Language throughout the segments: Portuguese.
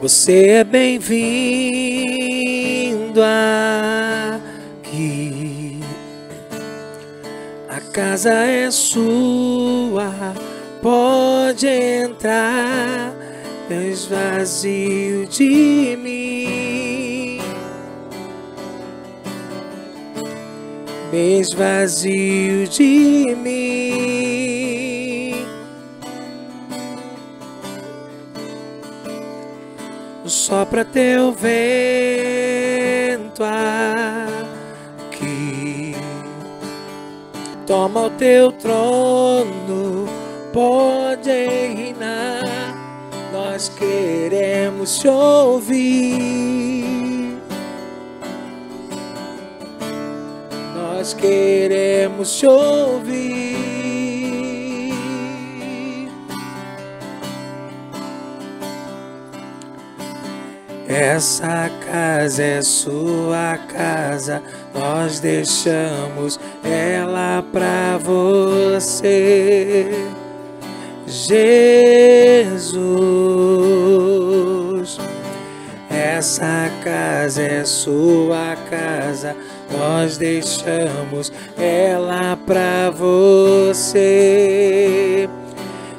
Você é bem-vindo aqui. A casa é sua, pode entrar. Esvazio de mim. Me esvazio de mim. Sopra teu vento aqui. Toma o teu trono, pode reinar. Nós queremos te ouvir. Nós queremos te ouvir. Essa casa é sua casa, nós deixamos ela pra você. Jesus, essa casa é sua casa, nós deixamos ela pra você.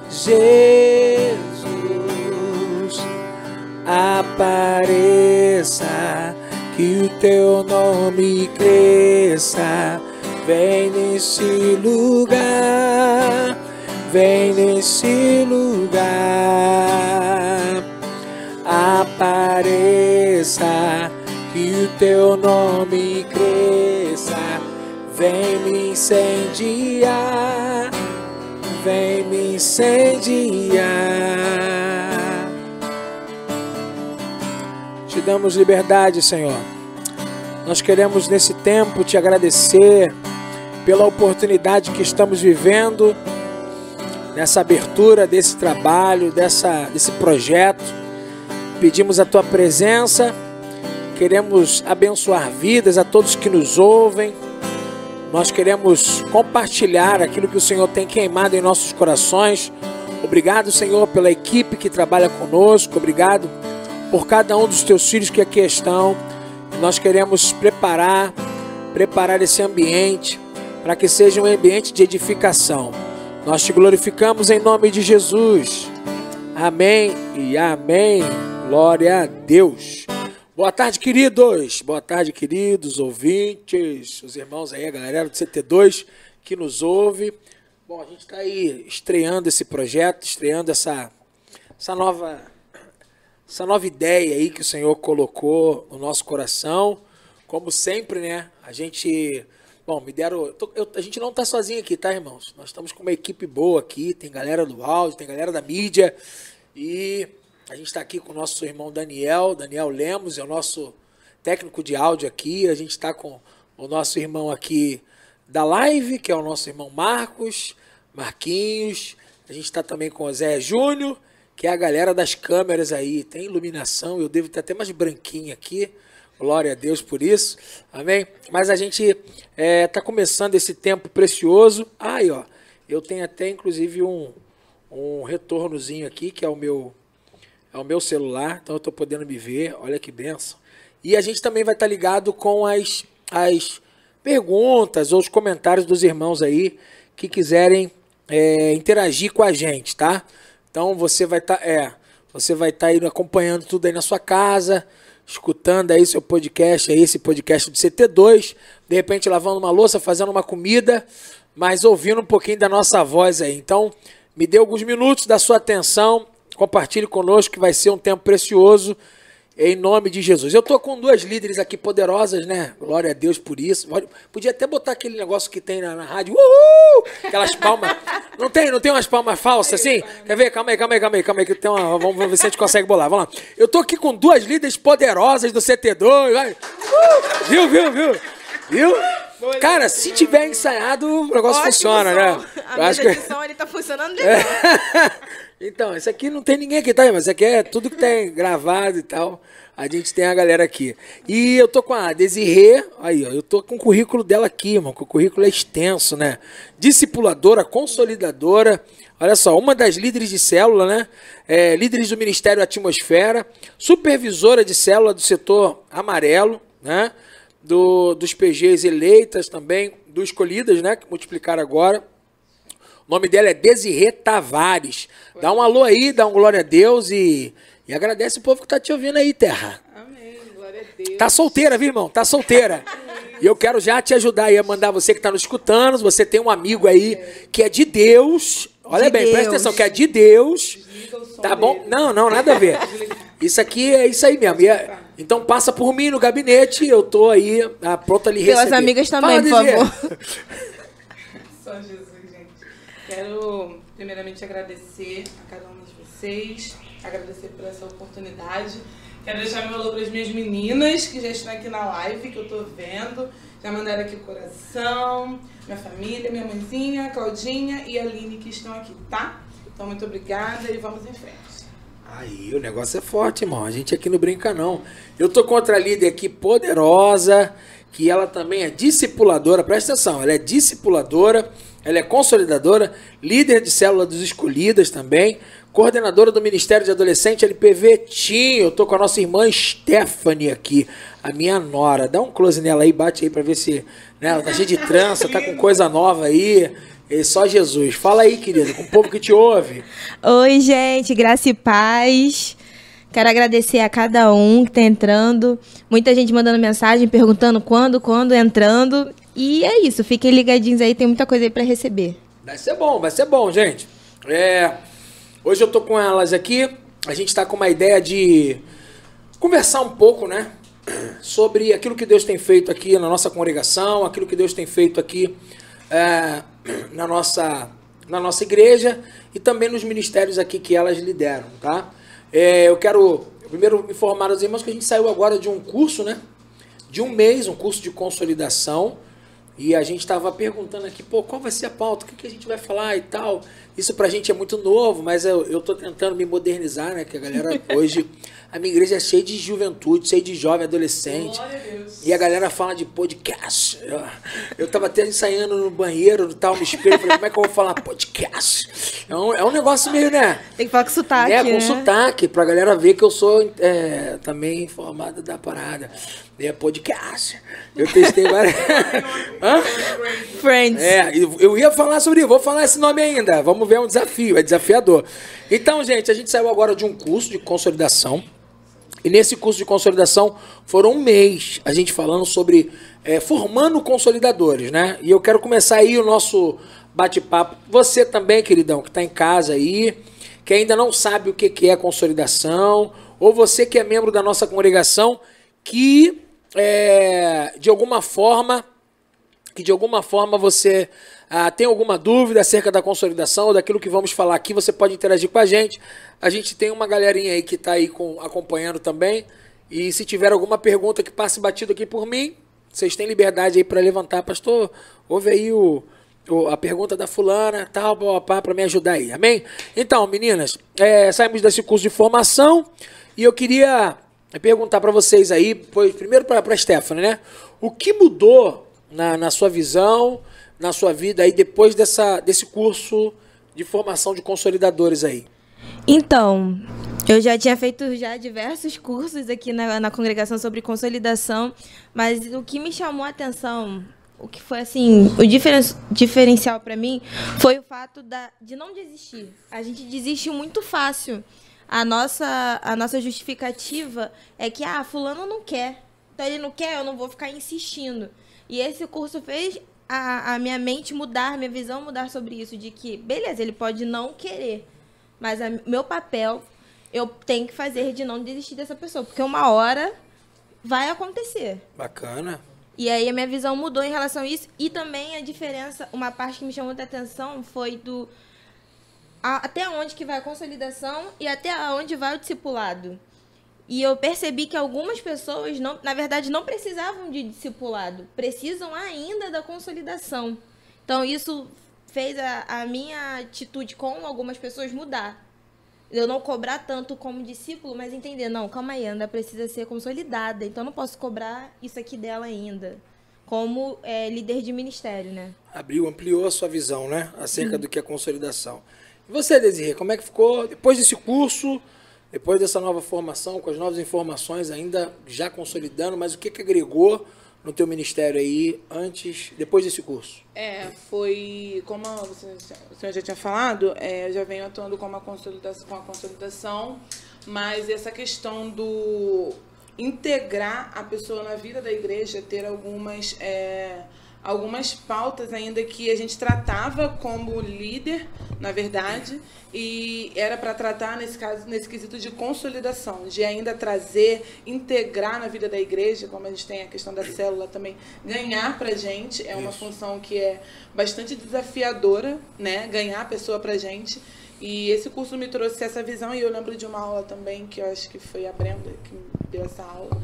Jesus, apareça, que o teu nome cresça, vem nesse lugar, vem nesse lugar, apareça, que o teu nome cresça, vem me incendiar, vem me incendiar. Te damos liberdade, Senhor. Nós queremos nesse tempo te agradecer pela oportunidade que estamos vivendo, nessa abertura desse trabalho, dessa, desse projeto. Pedimos a tua presença, queremos abençoar vidas a todos que nos ouvem. Nós queremos compartilhar aquilo que o Senhor tem queimado em nossos corações. Obrigado, Senhor, pela equipe que trabalha conosco. Obrigado por cada um dos teus filhos que aqui estão. Nós queremos preparar, preparar esse ambiente para que seja um ambiente de edificação. Nós te glorificamos em nome de Jesus. Amém e amém. Glória a Deus. Boa tarde, queridos. Boa tarde, queridos ouvintes, os irmãos aí, a galera do CT2 que nos ouve. Bom, a gente está aí estreando esse projeto, estreando essa, essa nova essa nova ideia aí que o Senhor colocou no nosso coração. Como sempre, né? A gente. Bom, me deram. Eu, eu, a gente não tá sozinho aqui, tá, irmãos? Nós estamos com uma equipe boa aqui. Tem galera do áudio, tem galera da mídia. E a gente está aqui com o nosso irmão Daniel. Daniel Lemos é o nosso técnico de áudio aqui. A gente está com o nosso irmão aqui da live, que é o nosso irmão Marcos, Marquinhos. A gente está também com o Zé Júnior que é a galera das câmeras aí. Tem iluminação, eu devo ter até mais branquinho aqui. Glória a Deus por isso. Amém? Mas a gente está é, tá começando esse tempo precioso. Aí, ó. Eu tenho até, inclusive, um, um retornozinho aqui, que é o meu, é o meu celular. Então eu estou podendo me ver. Olha que benção. E a gente também vai estar tá ligado com as, as perguntas ou os comentários dos irmãos aí que quiserem é, interagir com a gente, tá? Então você vai estar, tá, é, você vai estar tá aí acompanhando tudo aí na sua casa, escutando aí seu podcast, aí esse podcast do CT2, de repente lavando uma louça, fazendo uma comida, mas ouvindo um pouquinho da nossa voz aí. Então, me dê alguns minutos da sua atenção, compartilhe conosco que vai ser um tempo precioso em nome de Jesus. Eu tô com duas líderes aqui poderosas, né? Glória a Deus por isso. Podia até botar aquele negócio que tem na, na rádio. Uhul! Aquelas palmas. Não tem, não tem umas palmas falsas assim? Quer ver? Calma aí, calma aí, calma aí, calma aí. Que tem uma, vamos ver se a gente consegue bolar. Vamos lá. Eu tô aqui com duas líderes poderosas do CT2. Vai. Uh! Viu, viu, viu? Viu? Cara, se tiver ensaiado, o negócio Ótimo funciona, som. né? A minha edição, ele tá funcionando legal. Então, isso aqui não tem ninguém aqui, tá? Mas isso aqui é tudo que tem gravado e tal. A gente tem a galera aqui. E eu tô com a Desirê, aí, ó, eu tô com o currículo dela aqui, mano, que o currículo é extenso, né? Discipuladora, consolidadora, olha só, uma das líderes de célula, né? É, líderes do Ministério Atmosfera, supervisora de célula do setor amarelo, né? Do, dos PGs eleitas também, do escolhidas, né? Que multiplicaram agora. O nome dela é Desirê Tavares. Dá um alô aí, dá um glória a Deus e e agradece o povo que tá te ouvindo aí, terra. Amém. Glória a Deus. Tá solteira, viu, irmão? Tá solteira. E eu quero já te ajudar aí a mandar você que tá nos escutando. Você tem um amigo aí que é de Deus. Olha De bem, Deus. presta atenção, que é de Deus. Tá bom? dele. Não, não, nada a ver. Isso aqui é isso aí mesmo. É- então passa por mim no gabinete, eu tô aí ah, pronta a lhe Pelas receber. amigas também, Fala, por favor. Só Jesus. Quero primeiramente agradecer a cada um de vocês, agradecer por essa oportunidade. Quero deixar meu alô para as minhas meninas que já estão aqui na live, que eu tô vendo. Já mandaram aqui o coração, minha família, minha mãezinha, Claudinha e Aline que estão aqui, tá? Então, muito obrigada e vamos em frente. Aí, o negócio é forte, irmão. A gente aqui não brinca, não. Eu tô contra a líder aqui poderosa, que ela também é discipuladora, presta atenção, ela é discipuladora, ela é consolidadora, líder de célula dos escolhidas também, coordenadora do Ministério de Adolescente LPV Tim. Eu tô com a nossa irmã Stephanie aqui, a minha nora. Dá um close nela aí, bate aí pra ver se. Né, ela tá cheia de trança, tá com coisa nova aí. E só Jesus. Fala aí, querida, com o povo que te ouve. Oi, gente, graça e paz. Quero agradecer a cada um que tá entrando. Muita gente mandando mensagem, perguntando quando, quando, entrando. E é isso, fiquem ligadinhos aí, tem muita coisa aí pra receber. Vai ser bom, vai ser bom, gente. É, hoje eu tô com elas aqui. A gente tá com uma ideia de conversar um pouco, né? Sobre aquilo que Deus tem feito aqui na nossa congregação, aquilo que Deus tem feito aqui é, na, nossa, na nossa igreja e também nos ministérios aqui que elas lideram, tá? É, eu quero primeiro informar os irmãos que a gente saiu agora de um curso, né? De um mês, um curso de consolidação. E a gente estava perguntando aqui, pô, qual vai ser a pauta? O que, que a gente vai falar e tal? Isso pra gente é muito novo, mas eu, eu tô tentando me modernizar, né? Que a galera hoje. A minha igreja é cheia de juventude, cheia de jovem, adolescente. Glória a Deus. E a galera fala de podcast. Eu, eu tava até ensaiando no banheiro, no tal, no espelho. Falei, como é que eu vou falar podcast? É um, é um negócio meio, né? Tem que falar com sotaque, É, né? com sotaque, pra galera ver que eu sou é, também informada da parada. É podcast. Eu testei várias. Hã? Friends. É, eu eu ia falar sobre isso, vou falar esse nome ainda. Vamos ver, é um desafio, é desafiador. Então, gente, a gente saiu agora de um curso de consolidação. E nesse curso de consolidação foram um mês a gente falando sobre é, formando consolidadores, né? E eu quero começar aí o nosso bate-papo. Você também, queridão, que está em casa aí, que ainda não sabe o que, é consolidação, ou você que é membro da nossa congregação, que é, de alguma forma que de alguma forma você ah, tem alguma dúvida acerca da consolidação ou daquilo que vamos falar aqui, você pode interagir com a gente. A gente tem uma galerinha aí que está aí com, acompanhando também. E se tiver alguma pergunta que passe batido aqui por mim, vocês têm liberdade aí para levantar. Pastor, ouve aí o, o- a pergunta da fulana, tal, para me ajudar aí. Amém? Então, meninas, é, saímos desse curso de formação e eu queria perguntar para vocês aí, pois, primeiro para a Stephanie, né? O que mudou na, na sua visão, na sua vida aí depois dessa, desse curso de formação de consolidadores aí? Então, eu já tinha feito já diversos cursos aqui na, na congregação sobre consolidação, mas o que me chamou a atenção, o que foi assim, o diferen, diferencial para mim, foi o fato da, de não desistir. A gente desiste muito fácil. A nossa, a nossa justificativa é que, ah, fulano não quer. Então ele não quer, eu não vou ficar insistindo. E esse curso fez a, a minha mente mudar, minha visão mudar sobre isso, de que, beleza, ele pode não querer, mas a- meu papel eu tenho que fazer de não desistir dessa pessoa, porque uma hora vai acontecer. Bacana. E aí a minha visão mudou em relação a isso. E também a diferença, uma parte que me chamou muita atenção foi do a- até onde que vai a consolidação e até onde vai o discipulado. E eu percebi que algumas pessoas, não, na verdade, não precisavam de discipulado, precisam ainda da consolidação. Então, isso fez a, a minha atitude com algumas pessoas mudar. eu não cobrar tanto como discípulo, mas entender, não, calma aí, ainda precisa ser consolidada, então não posso cobrar isso aqui dela ainda, como é, líder de ministério, né? Abriu, ampliou a sua visão, né, acerca do que é consolidação. E você, Desirê, como é que ficou depois desse curso, depois dessa nova formação, com as novas informações ainda já consolidando, mas o que, que agregou no teu ministério aí antes, depois desse curso? É, foi como você, o senhor já tinha falado, é, eu já venho atuando com a consolidação, com a consolidação, mas essa questão do integrar a pessoa na vida da igreja, ter algumas é, algumas pautas ainda que a gente tratava como líder, na verdade, e era para tratar nesse caso nesse quesito de consolidação, de ainda trazer, integrar na vida da igreja, como a gente tem a questão da célula também, ganhar para gente é uma Isso. função que é bastante desafiadora, né? Ganhar a pessoa para gente. E esse curso me trouxe essa visão e eu lembro de uma aula também que eu acho que foi a Brenda que deu essa aula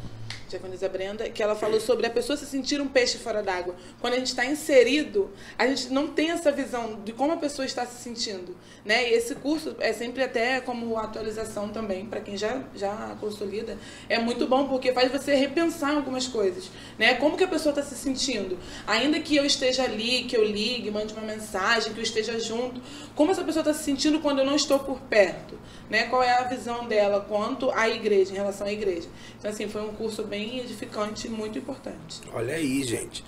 Diaconisa Brenda, que ela falou sobre a pessoa se sentir um peixe fora d'água. Quando a gente está inserido, a gente não tem essa visão de como a pessoa está se sentindo. Né? E esse curso é sempre até como atualização também, para quem já, já consolida, é muito bom porque faz você repensar algumas coisas. Né? Como que a pessoa está se sentindo? Ainda que eu esteja ali, que eu ligue, mande uma mensagem, que eu esteja junto, como essa pessoa está se sentindo quando eu não estou por perto? Né? Qual é a visão dela quanto à igreja, em relação à igreja? Então, assim, foi um curso bem edificante, muito importante. Olha aí, gente.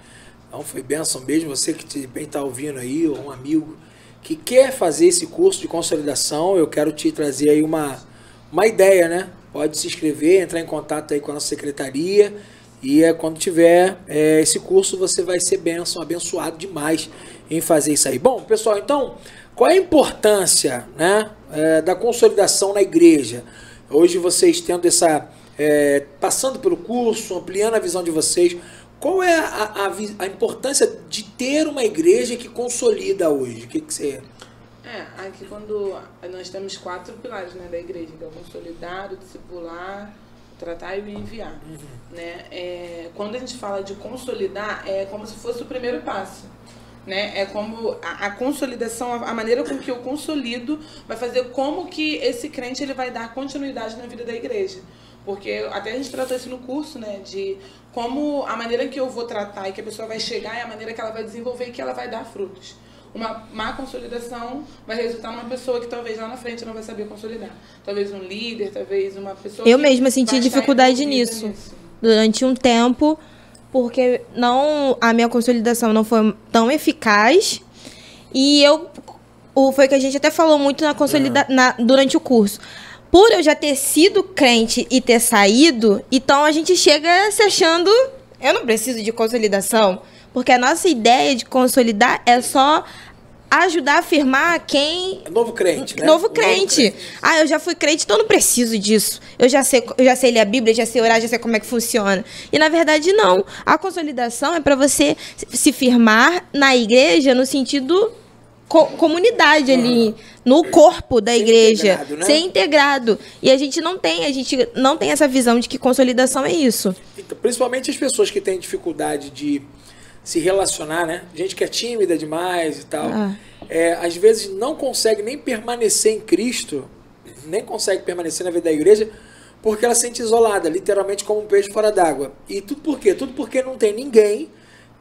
Então foi benção mesmo. Você que de repente está ouvindo aí, ou um amigo que quer fazer esse curso de consolidação, eu quero te trazer aí uma, uma ideia, né? Pode se inscrever, entrar em contato aí com a nossa secretaria. E é, quando tiver é, esse curso, você vai ser benção, abençoado demais em fazer isso aí. Bom, pessoal, então, qual é a importância né, é, da consolidação na igreja? Hoje vocês tendo essa é, passando pelo curso, ampliando a visão de vocês, qual é a, a, a, importância de ter uma igreja que consolida hoje? O que, que você. É, aqui quando nós temos quatro pilares né, da igreja, que é o consolidar, o discipular, tratar e o enviar. Uhum. Né? É, quando a gente fala de consolidar, é como se fosse o primeiro passo. Né? É como a, a, consolidação, a, a maneira com que eu consolido vai fazer como que esse crente ele vai dar continuidade na vida da igreja. Porque até a gente tratou isso no curso, né? De como a maneira que eu vou tratar e que a pessoa vai chegar é a maneira que ela vai desenvolver e que ela vai dar frutos. Uma má consolidação vai resultar numa pessoa que talvez lá na frente não vai saber consolidar. Talvez um líder, talvez uma pessoa. Eu mesma senti dificuldade nisso, nisso durante um tempo, porque não a minha consolidação não foi tão eficaz e eu o, foi que a gente até falou muito na consolida, uhum. na, durante o curso por eu já ter sido crente e ter saído, então a gente chega se achando, eu não preciso de consolidação, porque a nossa ideia de consolidar é só ajudar a afirmar quem novo crente, né? Novo crente. novo crente. Ah, eu já fui crente, então eu não preciso disso. Eu já sei, eu já sei ler a Bíblia, já sei orar, já sei como é que funciona. E na verdade não. A consolidação é para você se firmar na igreja no sentido co comunidade ali, no corpo da ser igreja, integrado, né? ser integrado. E a gente não tem, a gente não tem essa visão de que consolidação é isso. Então, principalmente as pessoas que têm dificuldade de se relacionar, né? Gente que é tímida demais e tal. Ah. É, às vezes não consegue nem permanecer em Cristo, nem consegue permanecer na vida da igreja, porque ela se sente isolada, literalmente como um peixe fora d'água. E tudo por quê? Tudo porque não tem ninguém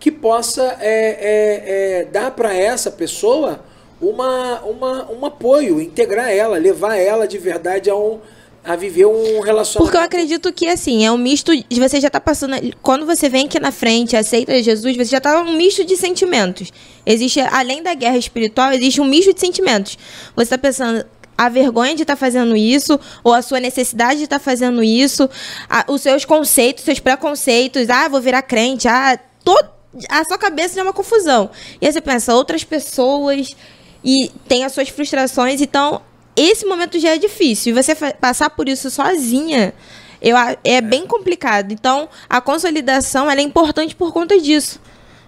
que possa é, é, é, dar para essa pessoa uma, uma, um apoio, integrar ela, levar ela de verdade a um a viver um relacionamento. Porque eu acredito que assim, é um misto de você já tá passando, quando você vem aqui na frente, aceita Jesus, você já tá um misto de sentimentos. Existe além da guerra espiritual, existe um misto de sentimentos. Você tá pensando a vergonha de estar tá fazendo isso, ou a sua necessidade de estar tá fazendo isso, a, os seus conceitos, seus preconceitos, ah, vou virar crente, ah, todo a sua cabeça é uma confusão. E aí você pensa, outras pessoas e tem as suas frustrações, então esse momento já é difícil. E você passar por isso sozinha, eu, é bem complicado. Então, a consolidação é importante por conta disso.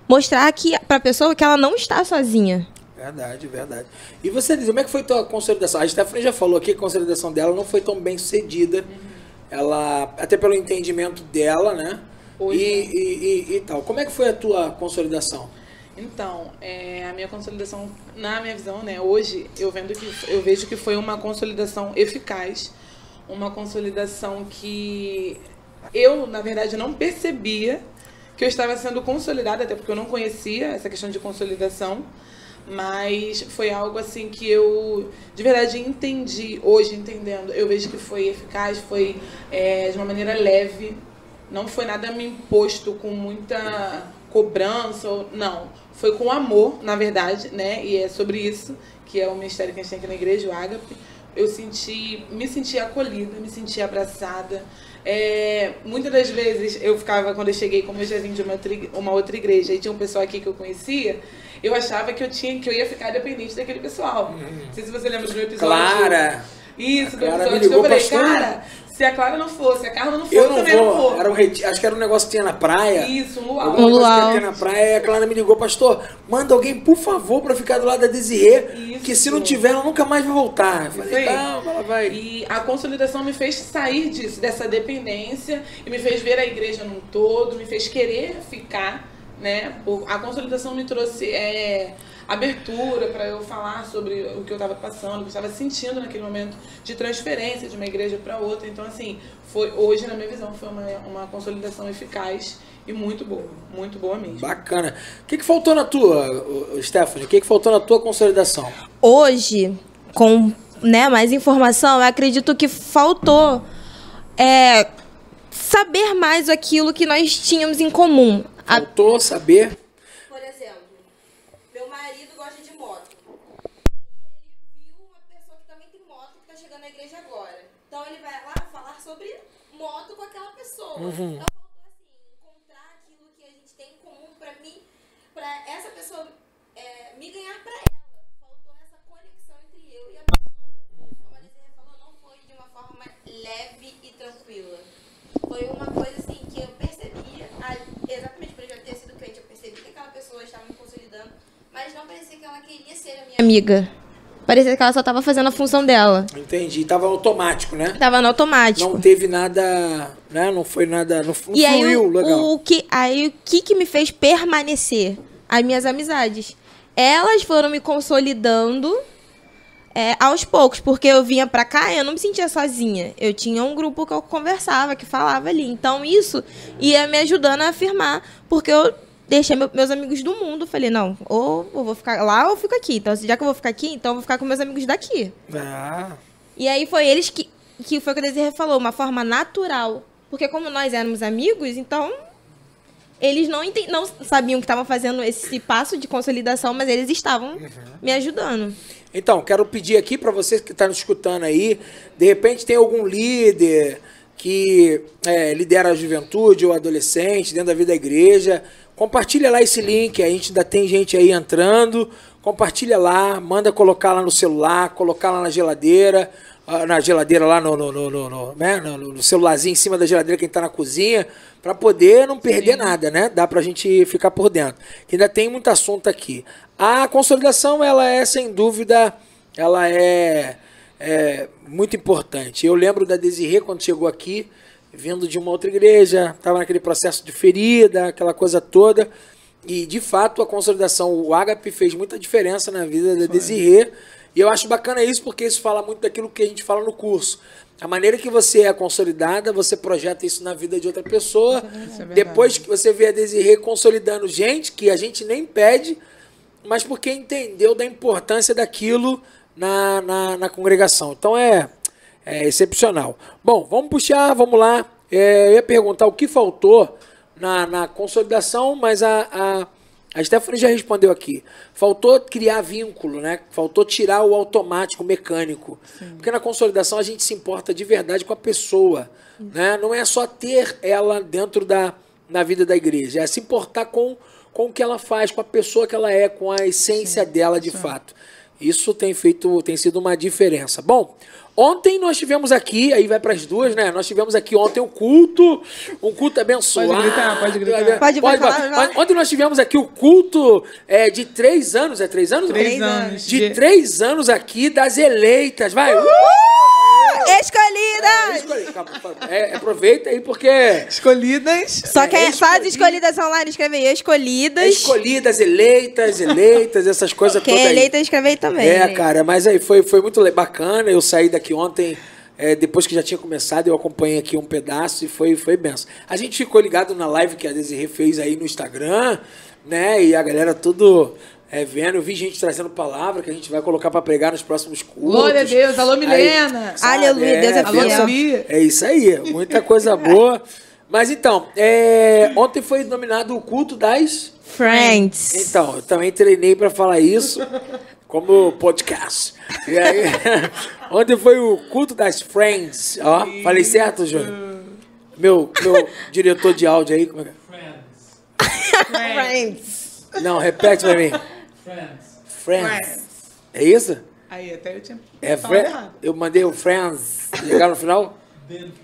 Mostrar que para a pessoa que ela não está sozinha. Verdade, verdade. E você diz, como é que foi a tua consolidação? A Stephanie já falou aqui que a consolidação dela não foi tão bem sucedida. Uhum. Ela, até pelo entendimento dela, né? Hoje, e, e, e, e, tal. Como é que foi a tua consolidação? Então, é, a minha consolidação, na minha visão, né, hoje eu vendo que eu vejo que foi uma consolidação eficaz, uma consolidação que eu, na verdade, não percebia que eu estava sendo consolidada, até porque eu não conhecia essa questão de consolidação, mas foi algo assim que eu de verdade entendi hoje entendendo. Eu vejo que foi eficaz, foi é, de uma maneira leve, não foi nada me imposto com muita cobrança, não. Foi com amor, na verdade, né? E é sobre isso que é o ministério que a gente tem aqui na igreja, o Ágape. Eu senti, me senti acolhida, me senti abraçada. É, muitas das vezes eu ficava, quando eu cheguei, como eu já vim de uma, uma outra igreja, e tinha um pessoal aqui que eu conhecia, eu achava que eu tinha que eu ia ficar dependente daquele pessoal. Uhum. Não sei se você lembra do meu episódio. Clara! Isso, do episódio que eu falei, cara, se a Clara não fosse, se a Carla não fosse, eu, não também vou. não vou. Era um reti... Acho que era um negócio que tinha na praia. Isso, um luau. Um luau. Que na praia, e a Clara me ligou, pastor, manda alguém, por favor, pra ficar do lado da Desirê, que se não tiver, ela nunca mais vai voltar. Eu falei, calma, ela vai. E a consolidação me fez sair disso, dessa dependência, e me fez ver a igreja num todo, me fez querer ficar, né? A consolidação me trouxe... É, abertura para eu falar sobre o que eu estava passando, o que eu estava sentindo naquele momento de transferência de uma igreja para outra. Então, assim, foi hoje, na minha visão, foi uma, uma consolidação eficaz e muito boa, muito boa mesmo. Bacana. O que, que faltou na tua, Stephanie? O que, que faltou na tua consolidação? Hoje, com né, mais informação, eu acredito que faltou é, saber mais aquilo que nós tínhamos em comum. Faltou saber Uhum. Então faltou assim, encontrar aquilo que a gente tem em comum pra mim, pra essa pessoa é, me ganhar pra ela. Faltou essa conexão entre eu e a pessoa. Como a Desiree falou, não foi de uma forma leve e tranquila. Foi uma coisa assim que eu percebia, exatamente por eu já ter sido crente, eu percebi que aquela pessoa estava me consolidando, mas não parecia que ela queria ser a minha amiga. Parecia que ela só tava fazendo a função dela. Entendi. Tava automático, né? Tava no automático. Não teve nada, né? Não foi nada, não, não e fluiu, aí, o, legal. O que, aí o que que me fez permanecer? As minhas amizades. Elas foram me consolidando é, aos poucos, porque eu vinha pra cá e eu não me sentia sozinha. Eu tinha um grupo que eu conversava, que falava ali. Então isso ia me ajudando a afirmar, porque eu deixei meu, meus amigos do mundo. Falei, não, ou eu vou ficar lá ou eu fico aqui. Então, já que eu vou ficar aqui, então eu vou ficar com meus amigos daqui. Ah. E aí foi eles que, que foi o que o Desirê falou, uma forma natural. Porque como nós éramos amigos, então eles não, não sabiam que estavam fazendo esse passo de consolidação, mas eles estavam uhum. me ajudando. Então, quero pedir aqui para vocês que estão tá nos escutando aí, de repente tem algum líder que é, lidera a juventude ou adolescente dentro da vida da igreja, Compartilha lá esse link, a gente ainda tem gente aí entrando. Compartilha lá, manda colocar lá no celular, colocar lá na geladeira, ah, na geladeira lá no, no, no, no, né? no celularzinho em cima da geladeira quem está na cozinha, para poder não perder Sim. nada, né? Dá para a gente ficar por dentro. Que ainda tem muito assunto aqui. A consolidação, ela é, sem dúvida, ela é, é muito importante. Eu lembro da Desirê quando chegou aqui, vindo de uma outra igreja, estava naquele processo de ferida, aquela coisa toda. E de fato a consolidação, o ágape fez muita diferença na vida da Desirê. E eu acho bacana isso porque isso fala muito daquilo que a gente fala no curso. A maneira que você é consolidada, você projeta isso na vida de outra pessoa. É Depois que você vê a Desirê consolidando gente que a gente nem pede, mas porque entendeu da importância daquilo na, na, na congregação. Então é é excepcional. Bom, vamos puxar, vamos lá. É, eu ia perguntar o que faltou na, na consolidação, mas a, a, a Stephanie já respondeu aqui. Faltou criar vínculo, né? Faltou tirar o automático, o mecânico. Sim. Porque na consolidação a gente se importa de verdade com a pessoa. Né? Não é só ter ela dentro da na vida da igreja, é se importar com, com o que ela faz, com a pessoa que ela é, com a essência Sim. dela de fato. Isso tem feito, tem sido uma diferença. Bom, Ontem nós tivemos aqui, aí vai para as duas, né? Nós tivemos aqui ontem o culto, um culto abençoado. Pode gritar, pode gritar. Pode, pode, pode, pode Ontem nós tivemos aqui o culto é, de três anos, é três anos? Três anos. De, três anos aqui das eleitas, vai. Uh! Escolhidas! Calma. É, aproveita aí porque Escolhidas. Só que É, é, só as escolhi- escolhidas online, escreve aí, escolhidas. escolhidas, eleitas, eleitas, essas coisas Quem todas é aí. eleita, escreve aí também. É, cara, mas aí foi, foi muito bacana. Eu saí daqui ontem, é, depois que já tinha começado, eu acompanhei aqui um pedaço e foi, foi benção. A gente ficou ligado na live que a Desirê fez aí no Instagram, né? E a galera tudo é, vendo. Eu vi gente trazendo palavra que a gente vai colocar pra pregar nos próximos cultos. Glória a Deus. Alô, Milena. sabe, Aleluia, Deus é Alô, fiel. Gabi. é isso aí, muita coisa boa. Mas então, é, ontem foi nominado o culto das. Friends. Então, eu também treinei para falar isso como podcast. E aí, ontem foi o culto das Friends. Ó, falei certo, Júnior? Meu, meu diretor de áudio aí, como é que Friends. é? Não, repete pra mim. Friends. Friends. É isso? Aí, até eu tinha É errado. Eu mandei o Friends. Legal no final? Friends.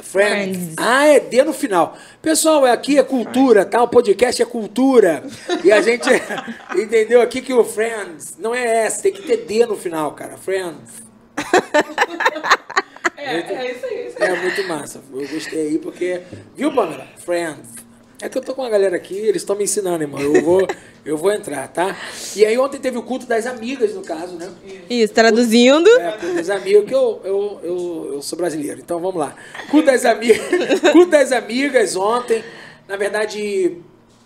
Friends. Ah, é D no final. Pessoal, aqui é cultura, tá? O podcast é cultura. E a gente entendeu aqui que o Friends não é S, tem que ter D no final, cara. Friends. É, é isso aí, é isso aí. É muito massa. Eu gostei aí porque. Viu, Pamela? Friends. É que eu tô com a galera aqui, eles estão me ensinando, irmão. Eu vou, eu vou entrar, tá? E aí ontem teve o culto das amigas, no caso, né? Isso, traduzindo. É, culto das amigas, que eu, eu, eu, eu sou brasileiro, então vamos lá. Culto das amigas, culto das amigas ontem, na verdade,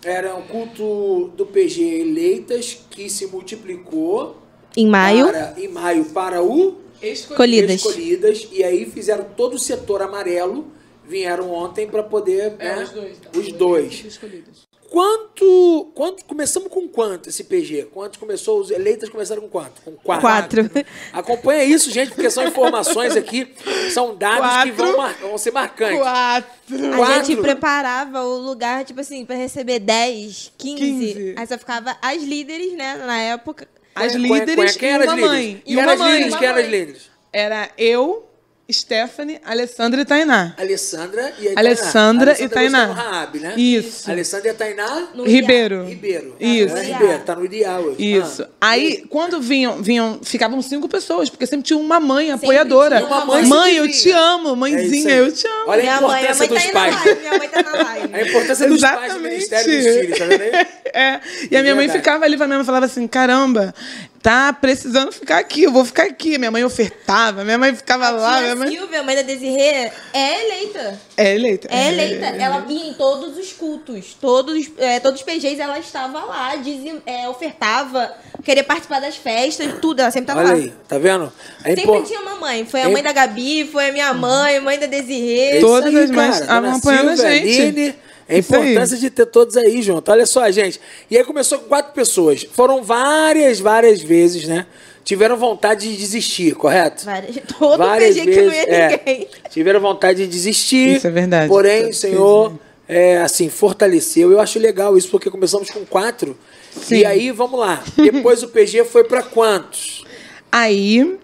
era um culto do PG Eleitas que se multiplicou Em maio. para, em maio para o Escolhidas. escolhidas e aí fizeram todo o setor amarelo vieram ontem para poder É, né, os dois. tá? os dois Escolhidos. quanto quanto começamos com quanto esse PG quantos começou os eleitas começaram com quanto com quatro, Quatro. acompanha isso gente porque são informações aqui são dados que Quatro. vão, mar- vão ser marcantes Quatro. A Quatro. gente preparava o lugar, tipo assim, pra receber 10, 15. 15. Aí só ficava as líderes, né, na época. As Quem- líderes quem, quem e uma as líderes? E uma mãe. líderes? quem era as líderes Era eu, Stephanie, Alessandra e Tainá. Alessandra e a Alessandra Alessandra e Tainá. tá no Raab, né? Isso. Alessandra e a Tainá No Ribeiro. Ribeiro Isso. Ela é Ribeiro tá no ideal hoje. Isso. Ah. Aí, quando vinham, vinham, ficavam cinco pessoas, porque sempre tinha uma mãe apoiadora. tinha uma mãe mãe, sempre eu te amo, É isso mãezinha, aí. eu te amo. Olha a minha mãe, a importância mãe tá dos aí na pais. live. Minha mãe tá na live. A importância dos pais Exatamente. Ministério dos Filhos, tá vendo aí? É. E a minha mãe verdade. ficava ali, a minha mãe falava assim: caramba, tá precisando ficar aqui, eu vou ficar aqui. Minha mãe ofertava, minha mãe ficava lá. Minha Tia mãe... Silvia, mãe da Desirê, é eleita. É eleita. É eleita. Ela ia em todos os cultos. Todos, é, todos os PGs ela estava lá, dizim, é, ofertava, queria participar das festas, tudo. Ela sempre estava Olha lá. aí, tá vendo? É Sempre impor- tinha uma mãe. Foi a É- mãe da Gabi, foi a minha mãe, mãe da É Desirê. Todas aí, as mães apoiando a gente. Aline, é a importância de ter todos aí junto. Olha só, gente. E aí começou com quatro pessoas. Foram várias, várias vezes, né? Tiveram vontade de desistir, correto? Várias- Todo Várias PG que não ia é, ninguém. tiveram vontade de desistir. Isso é verdade. Porém, o Todo Senhor, é, assim, fortaleceu. Eu acho legal isso, porque começamos com quatro. Sim. E aí, vamos lá. Depois o PG foi para quantos? Aí,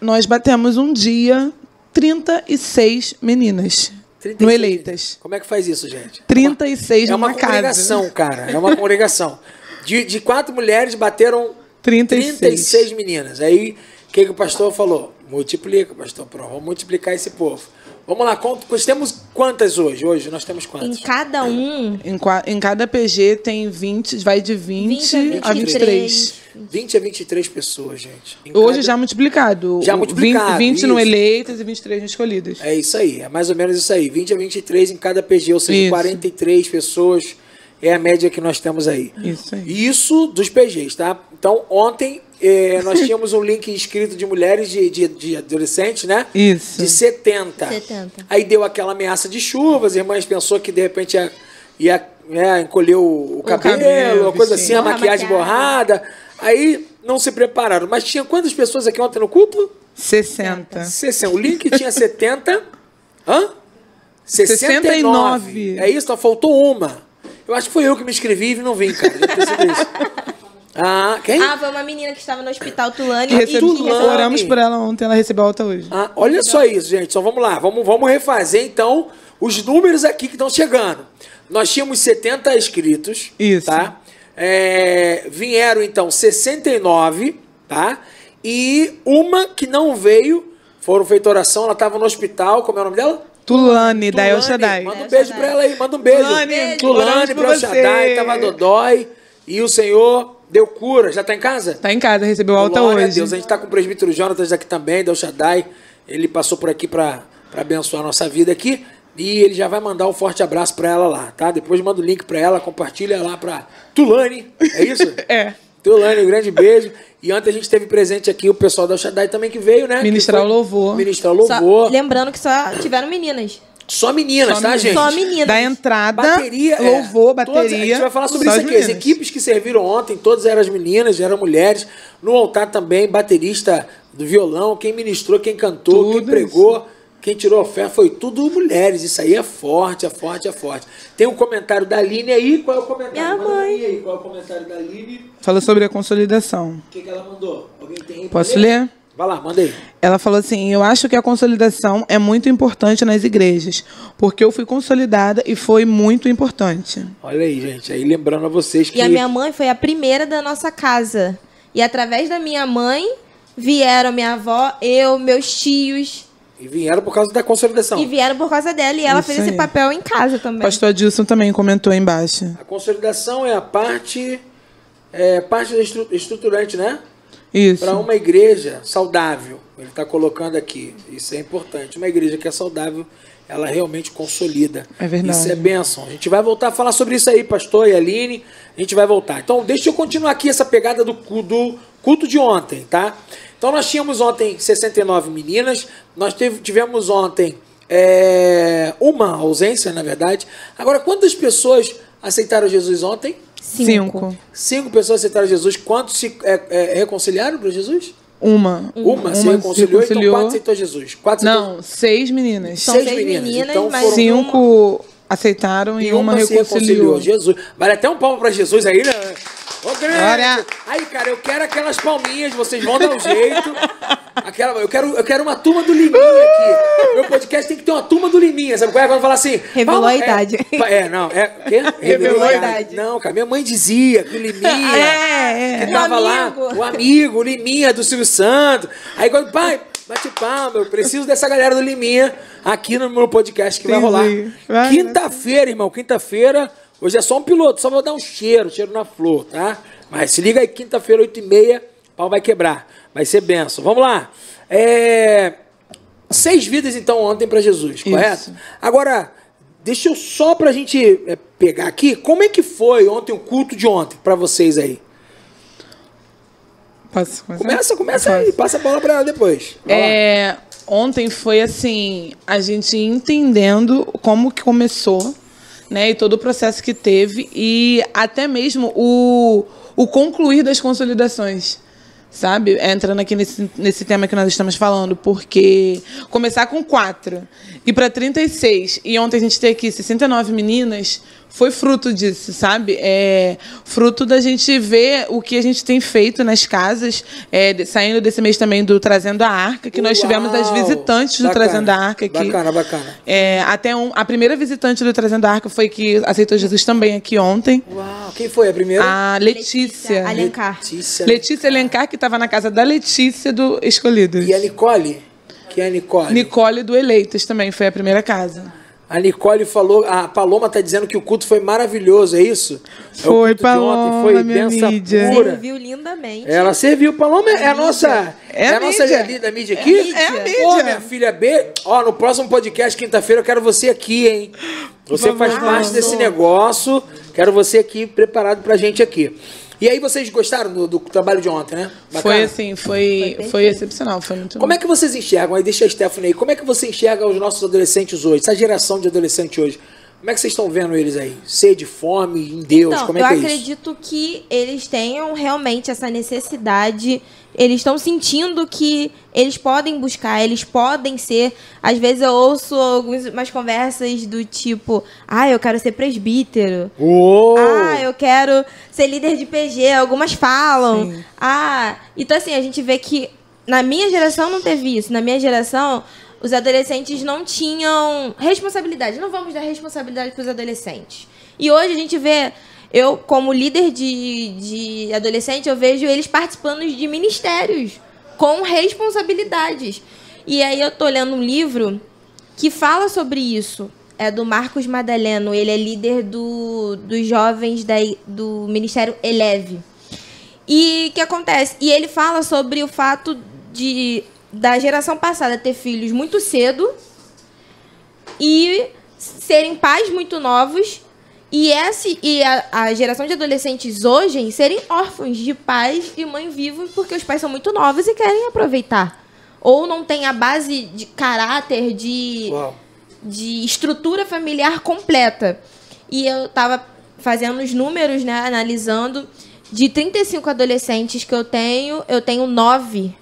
nós batemos um dia 36 meninas 36. no Eleitas. Como é que faz isso, gente? 36 É uma numa congregação, casa. cara. É uma congregação. De, de quatro mulheres bateram 36. 36 meninas. Aí, o que, que o pastor falou? Multiplica, pastor. Pronto, vamos multiplicar esse povo. Vamos lá, quant- nós temos quantas hoje? Hoje nós temos Em quantas? cada um, Em, em cada PG tem 20, vai de 20, 20 a 23. 20 a 23 pessoas, gente. Em Hoje cada- já multiplicado. Já multiplicado, 20, 20 no eleitas e 23 no escolhidas. É isso aí, é mais ou menos isso aí. 20 a 23 em cada PG, ou seja, Isso. 43 pessoas é a média que nós temos aí. Isso aí. Isso dos PGs, tá? Então, ontem eh, nós tínhamos um link inscrito de mulheres de, de, de adolescentes, né? Isso. De 70. 70. Aí deu aquela ameaça de chuva, as irmãs pensou que de repente ia, ia né, encolher o, o cabelo, cabelo, uma coisa assim, a maquiagem maquiagem. borrada. Aí não se prepararam. Mas tinha quantas pessoas aqui ontem no culto? 60. 60. O link tinha 70. Hã? 69. 69. É isso, só faltou uma. Eu acho que foi eu que me inscrevi e não vim, cara. Ah, quem? Ah, foi uma menina que estava no hospital Tulane. Que recebe- e Tulane. Oramos por ela ontem, ela recebeu alta hoje. Ah, olha só isso, gente. Então vamos lá. Vamos, vamos refazer então os números aqui que estão chegando. Nós tínhamos 70 inscritos. Isso. Tá? É, vieram então 69, tá? E uma que não veio foram feita oração, ela estava no hospital, como é o nome dela? Tulane, da El Tulane. Shaddai. Manda um beijo pra ela aí, manda um beijo. Tulane, Tulane por pra El. Shaddai, tava dodói. E o Senhor deu cura. Já tá em casa? Tá em casa, recebeu alta Glória a hoje. Deus. A gente tá com o presbítero Jonatas aqui também, Del Shaddai. Ele passou por aqui pra pra abençoar a nossa vida aqui. E ele já vai mandar um forte abraço pra ela lá, tá? Depois manda o link pra ela, compartilha lá pra Tulane. É isso? É. Tulane, um grande beijo. E ontem a gente teve presente aqui o pessoal da Shaddai também que veio, né? Ministrar o louvor. Ministrar o Só- louvor. lembrando que só tiveram meninas. Só meninas, Só tá, meninas. gente? Só meninas. Da entrada, Bateria, é, louvor, todas- bateria. a gente vai falar sobre isso as aqui. As meninas. equipes que serviram ontem, todas eram as meninas, eram mulheres. No altar também, baterista do violão, quem ministrou, quem cantou, quem Tudo pregou, quem tirou oferta, foi tudo mulheres. Isso aí é forte, é forte, é forte. Tem um comentário da Aline aí. Qual é o comentário? Minha Manda mãe. aí. Qual é o comentário da Aline? Falou sobre a consolidação. O que, que ela mandou? Posso ler? Vai lá, manda aí. Ela falou assim: Eu acho que a consolidação é muito importante nas igrejas, porque eu fui consolidada e foi muito importante. Olha aí, gente. Aí lembrando a vocês que. E a minha mãe foi a primeira da nossa casa. E através da minha mãe vieram minha avó, eu, meus tios. E vieram por causa da consolidação. E vieram por causa dela. E ela Isso fez esse aí. papel em casa também. Pastor Adilson também comentou aí embaixo. A consolidação é a parte. É parte da estru- estruturante, né? Para uma igreja saudável. Ele está colocando aqui. Isso é importante. Uma igreja que é saudável, ela realmente consolida. É verdade. Isso é bênção. A gente vai voltar a falar sobre isso aí, pastor e Aline. A gente vai voltar. Então, deixa eu continuar aqui essa pegada do, do culto de ontem, tá? Então, nós tínhamos ontem 69 meninas. Nós teve- tivemos ontem é, uma ausência, na verdade. Agora, quantas pessoas aceitaram Jesus ontem? Cinco. Cinco pessoas aceitaram Jesus. Quantos se é, é, reconciliaram para Jesus? Uma. Uma, se se reconciliou, então reconciliou. quatro aceitou Jesus. Quatro aceitou- Não, seis meninas. São seis seis meninas. meninas, então mas foram Cinco aceitaram e, e uma, uma reconciliou. reconciliou. Jesus. Vale até um palmo para Jesus aí, né? Ô, grande! Glória. Aí, cara, eu quero aquelas palminhas, vocês vão dar um jeito. Aquela, eu, quero, eu quero uma turma do Liminha aqui. Meu podcast tem que ter uma turma do Liminha. Sabe qual é? Quando fala assim. Revelou a idade. É, é, não, é. Quê? Revelou a idade. Não, cara, minha mãe dizia que o Liminha. É, é. que O tava lá, o amigo, o Liminha do Silvio Santos. Aí quando, pai, bate palma, eu preciso dessa galera do Liminha aqui no meu podcast que vai Entendi. rolar. Vai, Quinta-feira, irmão, quinta-feira. Hoje é só um piloto, só vou dar um cheiro, cheiro na flor, tá? Mas se liga aí, quinta-feira, 8h30, pau vai quebrar. Vai ser benção. Vamos lá. É... Seis vidas, então, ontem para Jesus, correto? Agora, deixa eu só pra gente é, pegar aqui, como é que foi ontem o culto de ontem para vocês aí? Posso começar? Começa, começa aí, passa a bola pra ela depois. Vai lá. É, ontem foi assim, a gente entendendo como que começou, né, e todo o processo que teve e até mesmo o, o concluir das consolidações. Sabe? Entrando aqui nesse, nesse tema que nós estamos falando, porque começar com quatro e para 36, e ontem a gente ter aqui 69 meninas, foi fruto disso, sabe? É fruto da gente ver o que a gente tem feito nas casas, é, de- saindo desse mês também do Trazendo a Arca, que nós tivemos as Uau! visitantes do Bacana, Trazendo a Arca aqui. Bacana, bacana. É, até um, a primeira visitante do Trazendo a Arca foi que aceitou Jesus também aqui ontem. Uau, quem foi a primeira? A Letícia. Alencar. Letícia. Letícia Elencar, que estava na casa da Letícia do Escolhidos. E a Nicole? Que é a Nicole? Nicole do Eleitas também foi a primeira casa. A Nicole falou, a Paloma tá dizendo que o culto foi maravilhoso, é isso? É o Foi, de Paloma, foi minha benção mídia. pura. Serviu lindamente. Ela serviu. Paloma é a nossa. É É a a nossa mídia. líder da mídia aqui? É a mídia. Ô, minha filha B. Ó, no próximo podcast, quinta-feira, eu quero você aqui, hein? Você Vamos faz lá. parte desse negócio. Quero você aqui preparado pra gente aqui. E aí, vocês gostaram do, do trabalho de ontem, né? Bacana? Foi assim, foi, foi excepcional, foi muito Como é que vocês enxergam? Aí deixa a Stephanie aí. Como é que você enxerga os nossos adolescentes hoje? Essa geração de adolescente hoje? Como é que vocês estão vendo eles aí? Sede, fome, em Deus? Não, Como é eu que é isso? acredito que eles tenham realmente essa necessidade. Eles estão sentindo que eles podem buscar, eles podem ser. Às vezes eu ouço algumas conversas do tipo: ah, eu quero ser presbítero. Uou! Ah, eu quero ser líder de PG. Algumas falam. Sim. Ah, então assim, a gente vê que na minha geração não teve isso. Na minha geração, os adolescentes não tinham responsabilidade. Não vamos dar responsabilidade para os adolescentes. E hoje a gente vê, eu como líder de, de adolescente, eu vejo eles participando de ministérios com responsabilidades. E aí eu tô lendo um livro que fala sobre isso. É do Marcos Madaleno. Ele é líder do, dos jovens da, do Ministério Eleve. E o que acontece? E ele fala sobre o fato de da geração passada ter filhos muito cedo e serem pais muito novos e, essa, e a, a, geração de adolescentes hoje serem órfãos de pais e mãe vivos porque os pais são muito novos e querem aproveitar. Ou não tem a base de caráter, de, de estrutura familiar completa. E eu estava fazendo os números, né, analisando. De 35 adolescentes que eu tenho, eu tenho nove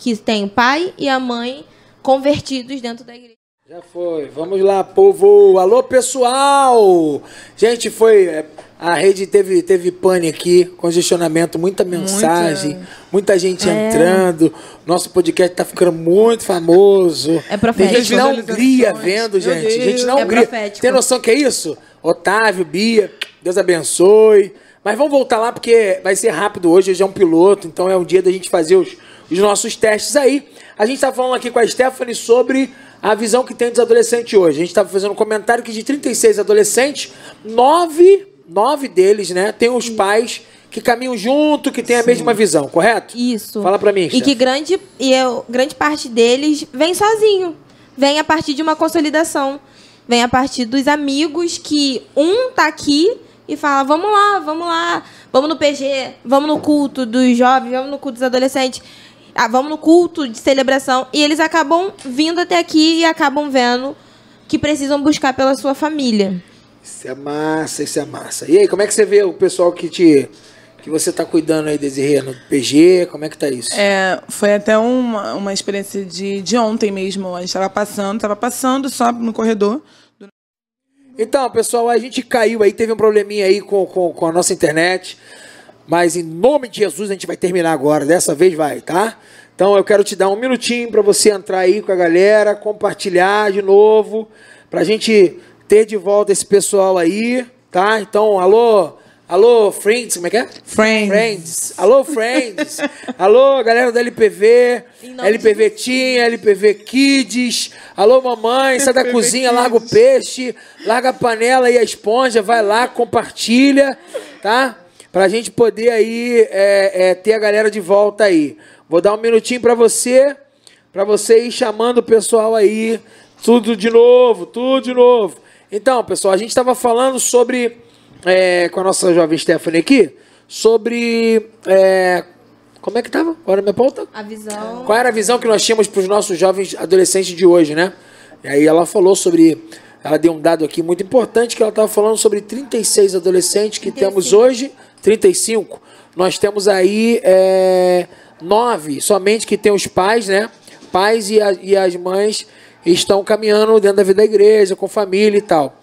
que têm o pai e a mãe convertidos dentro da igreja. Já foi. Vamos lá, povo. Alô, pessoal! Gente, foi. É, a rede teve, teve pane aqui, congestionamento, muita mensagem, muita, muita gente é. entrando. Nosso podcast tá ficando muito famoso. É profético. Tem gente na Hungria vendo, gente. Gente na é Hungria. Profético. Tem noção que é isso? Otávio, Bia, Deus abençoe. Mas vamos voltar lá porque vai ser rápido hoje, hoje é um piloto, então é um dia da gente fazer os, os nossos testes aí. A gente está falando aqui com a Stephanie sobre a visão que tem dos adolescentes hoje. A gente estava fazendo um comentário que de 36 adolescentes, nove, nove deles, né, tem os pais que caminham junto, que têm a mesma visão, correto? Isso. Fala para mim. E que grande e eu, grande parte deles vem sozinho, vem a partir de uma consolidação, vem a partir dos amigos que um tá aqui e fala: "Vamos lá, vamos lá, vamos no PG, vamos no culto dos jovens, vamos no culto dos adolescentes" ah, vamos no culto de celebração. E eles acabam vindo até aqui e acabam vendo que precisam buscar pela sua família. Isso é massa, isso é massa. E aí, como é que você vê o pessoal que te que você está cuidando aí, Desirê, no PG? Como é que tá isso? É, foi até uma, uma experiência de, de ontem mesmo. A gente estava passando, estava passando só no corredor. Então, pessoal, a gente caiu aí, teve um probleminha aí com, com, com a nossa internet. Mas em nome de Jesus a gente vai terminar agora. Dessa vez vai, tá? Então eu quero te dar um minutinho para você entrar aí com a galera, compartilhar de novo, para a gente ter de volta esse pessoal aí, tá? Então, alô, alô, friends, como é que é? Friends. friends. Alô, friends. alô, galera da LPV, LPV Tinha, LPV Kids. Alô, mamãe, sai da cozinha, larga o peixe, larga a panela e a esponja, vai lá, compartilha, tá? Para a gente poder aí é, é, ter a galera de volta aí. Vou dar um minutinho para você, para você ir chamando o pessoal aí, tudo de novo, tudo de novo. Então, pessoal, a gente estava falando sobre, é, com a nossa jovem Stephanie aqui, sobre. É, como é que estava? Qual era a minha pauta? A visão. Qual era a visão que nós tínhamos para os nossos jovens adolescentes de hoje, né? E aí ela falou sobre. Ela deu um dado aqui muito importante que ela estava falando sobre 36 adolescentes que 35. temos hoje 35, nós temos aí é, nove somente que tem os pais, né? Pais e, a, e as mães estão caminhando dentro da vida da igreja, com família e tal.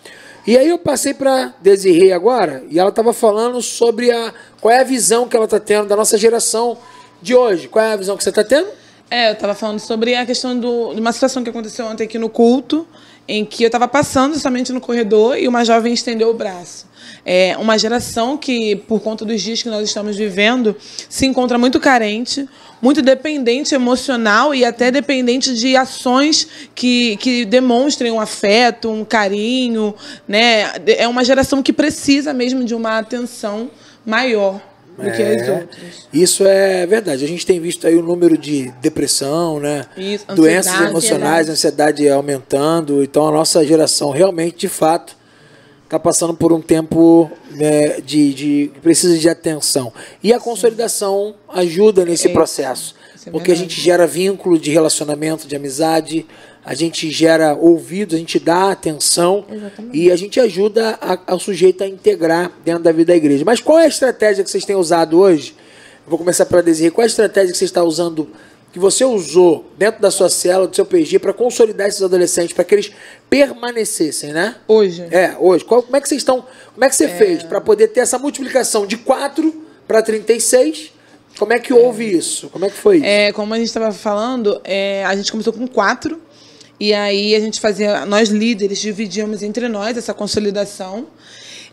E aí eu passei para Desirê agora, e ela estava falando sobre a qual é a visão que ela está tendo da nossa geração de hoje. Qual é a visão que você está tendo? É, eu estava falando sobre a questão do, de uma situação que aconteceu ontem aqui no culto, em que eu estava passando somente no corredor e uma jovem estendeu o braço é, uma geração que, por conta dos dias que nós estamos vivendo, se encontra muito carente, muito dependente emocional e até dependente de ações que, que demonstrem um afeto, um carinho. Né? É uma geração que precisa mesmo de uma atenção maior do é, que as é, outras. Isso é verdade. A gente tem visto aí o número de depressão, né? Isso, Doenças emocionais, ansiedade. ansiedade aumentando. Então a nossa geração realmente, de fato, está passando por um tempo né, de, de precisa de atenção. E a consolidação ajuda nesse é processo, é porque a gente gera vínculo de relacionamento, de amizade, a gente gera ouvido, a gente dá atenção Exatamente. e a gente ajuda ao sujeito a integrar dentro da vida da igreja. Mas qual é a estratégia que vocês têm usado hoje? vou começar pela Desirê. Qual é a estratégia que você está usando que você usou dentro da sua célula, do seu PG, para consolidar esses adolescentes, para que eles permanecessem, né? Hoje. É, hoje. Qual, como é que vocês estão. Como é que você é... fez para poder ter essa multiplicação de 4 para 36? Como é que houve é. isso? Como é que foi isso? É, como a gente estava falando, é, a gente começou com quatro. E aí a gente fazia, nós líderes dividíamos entre nós essa consolidação.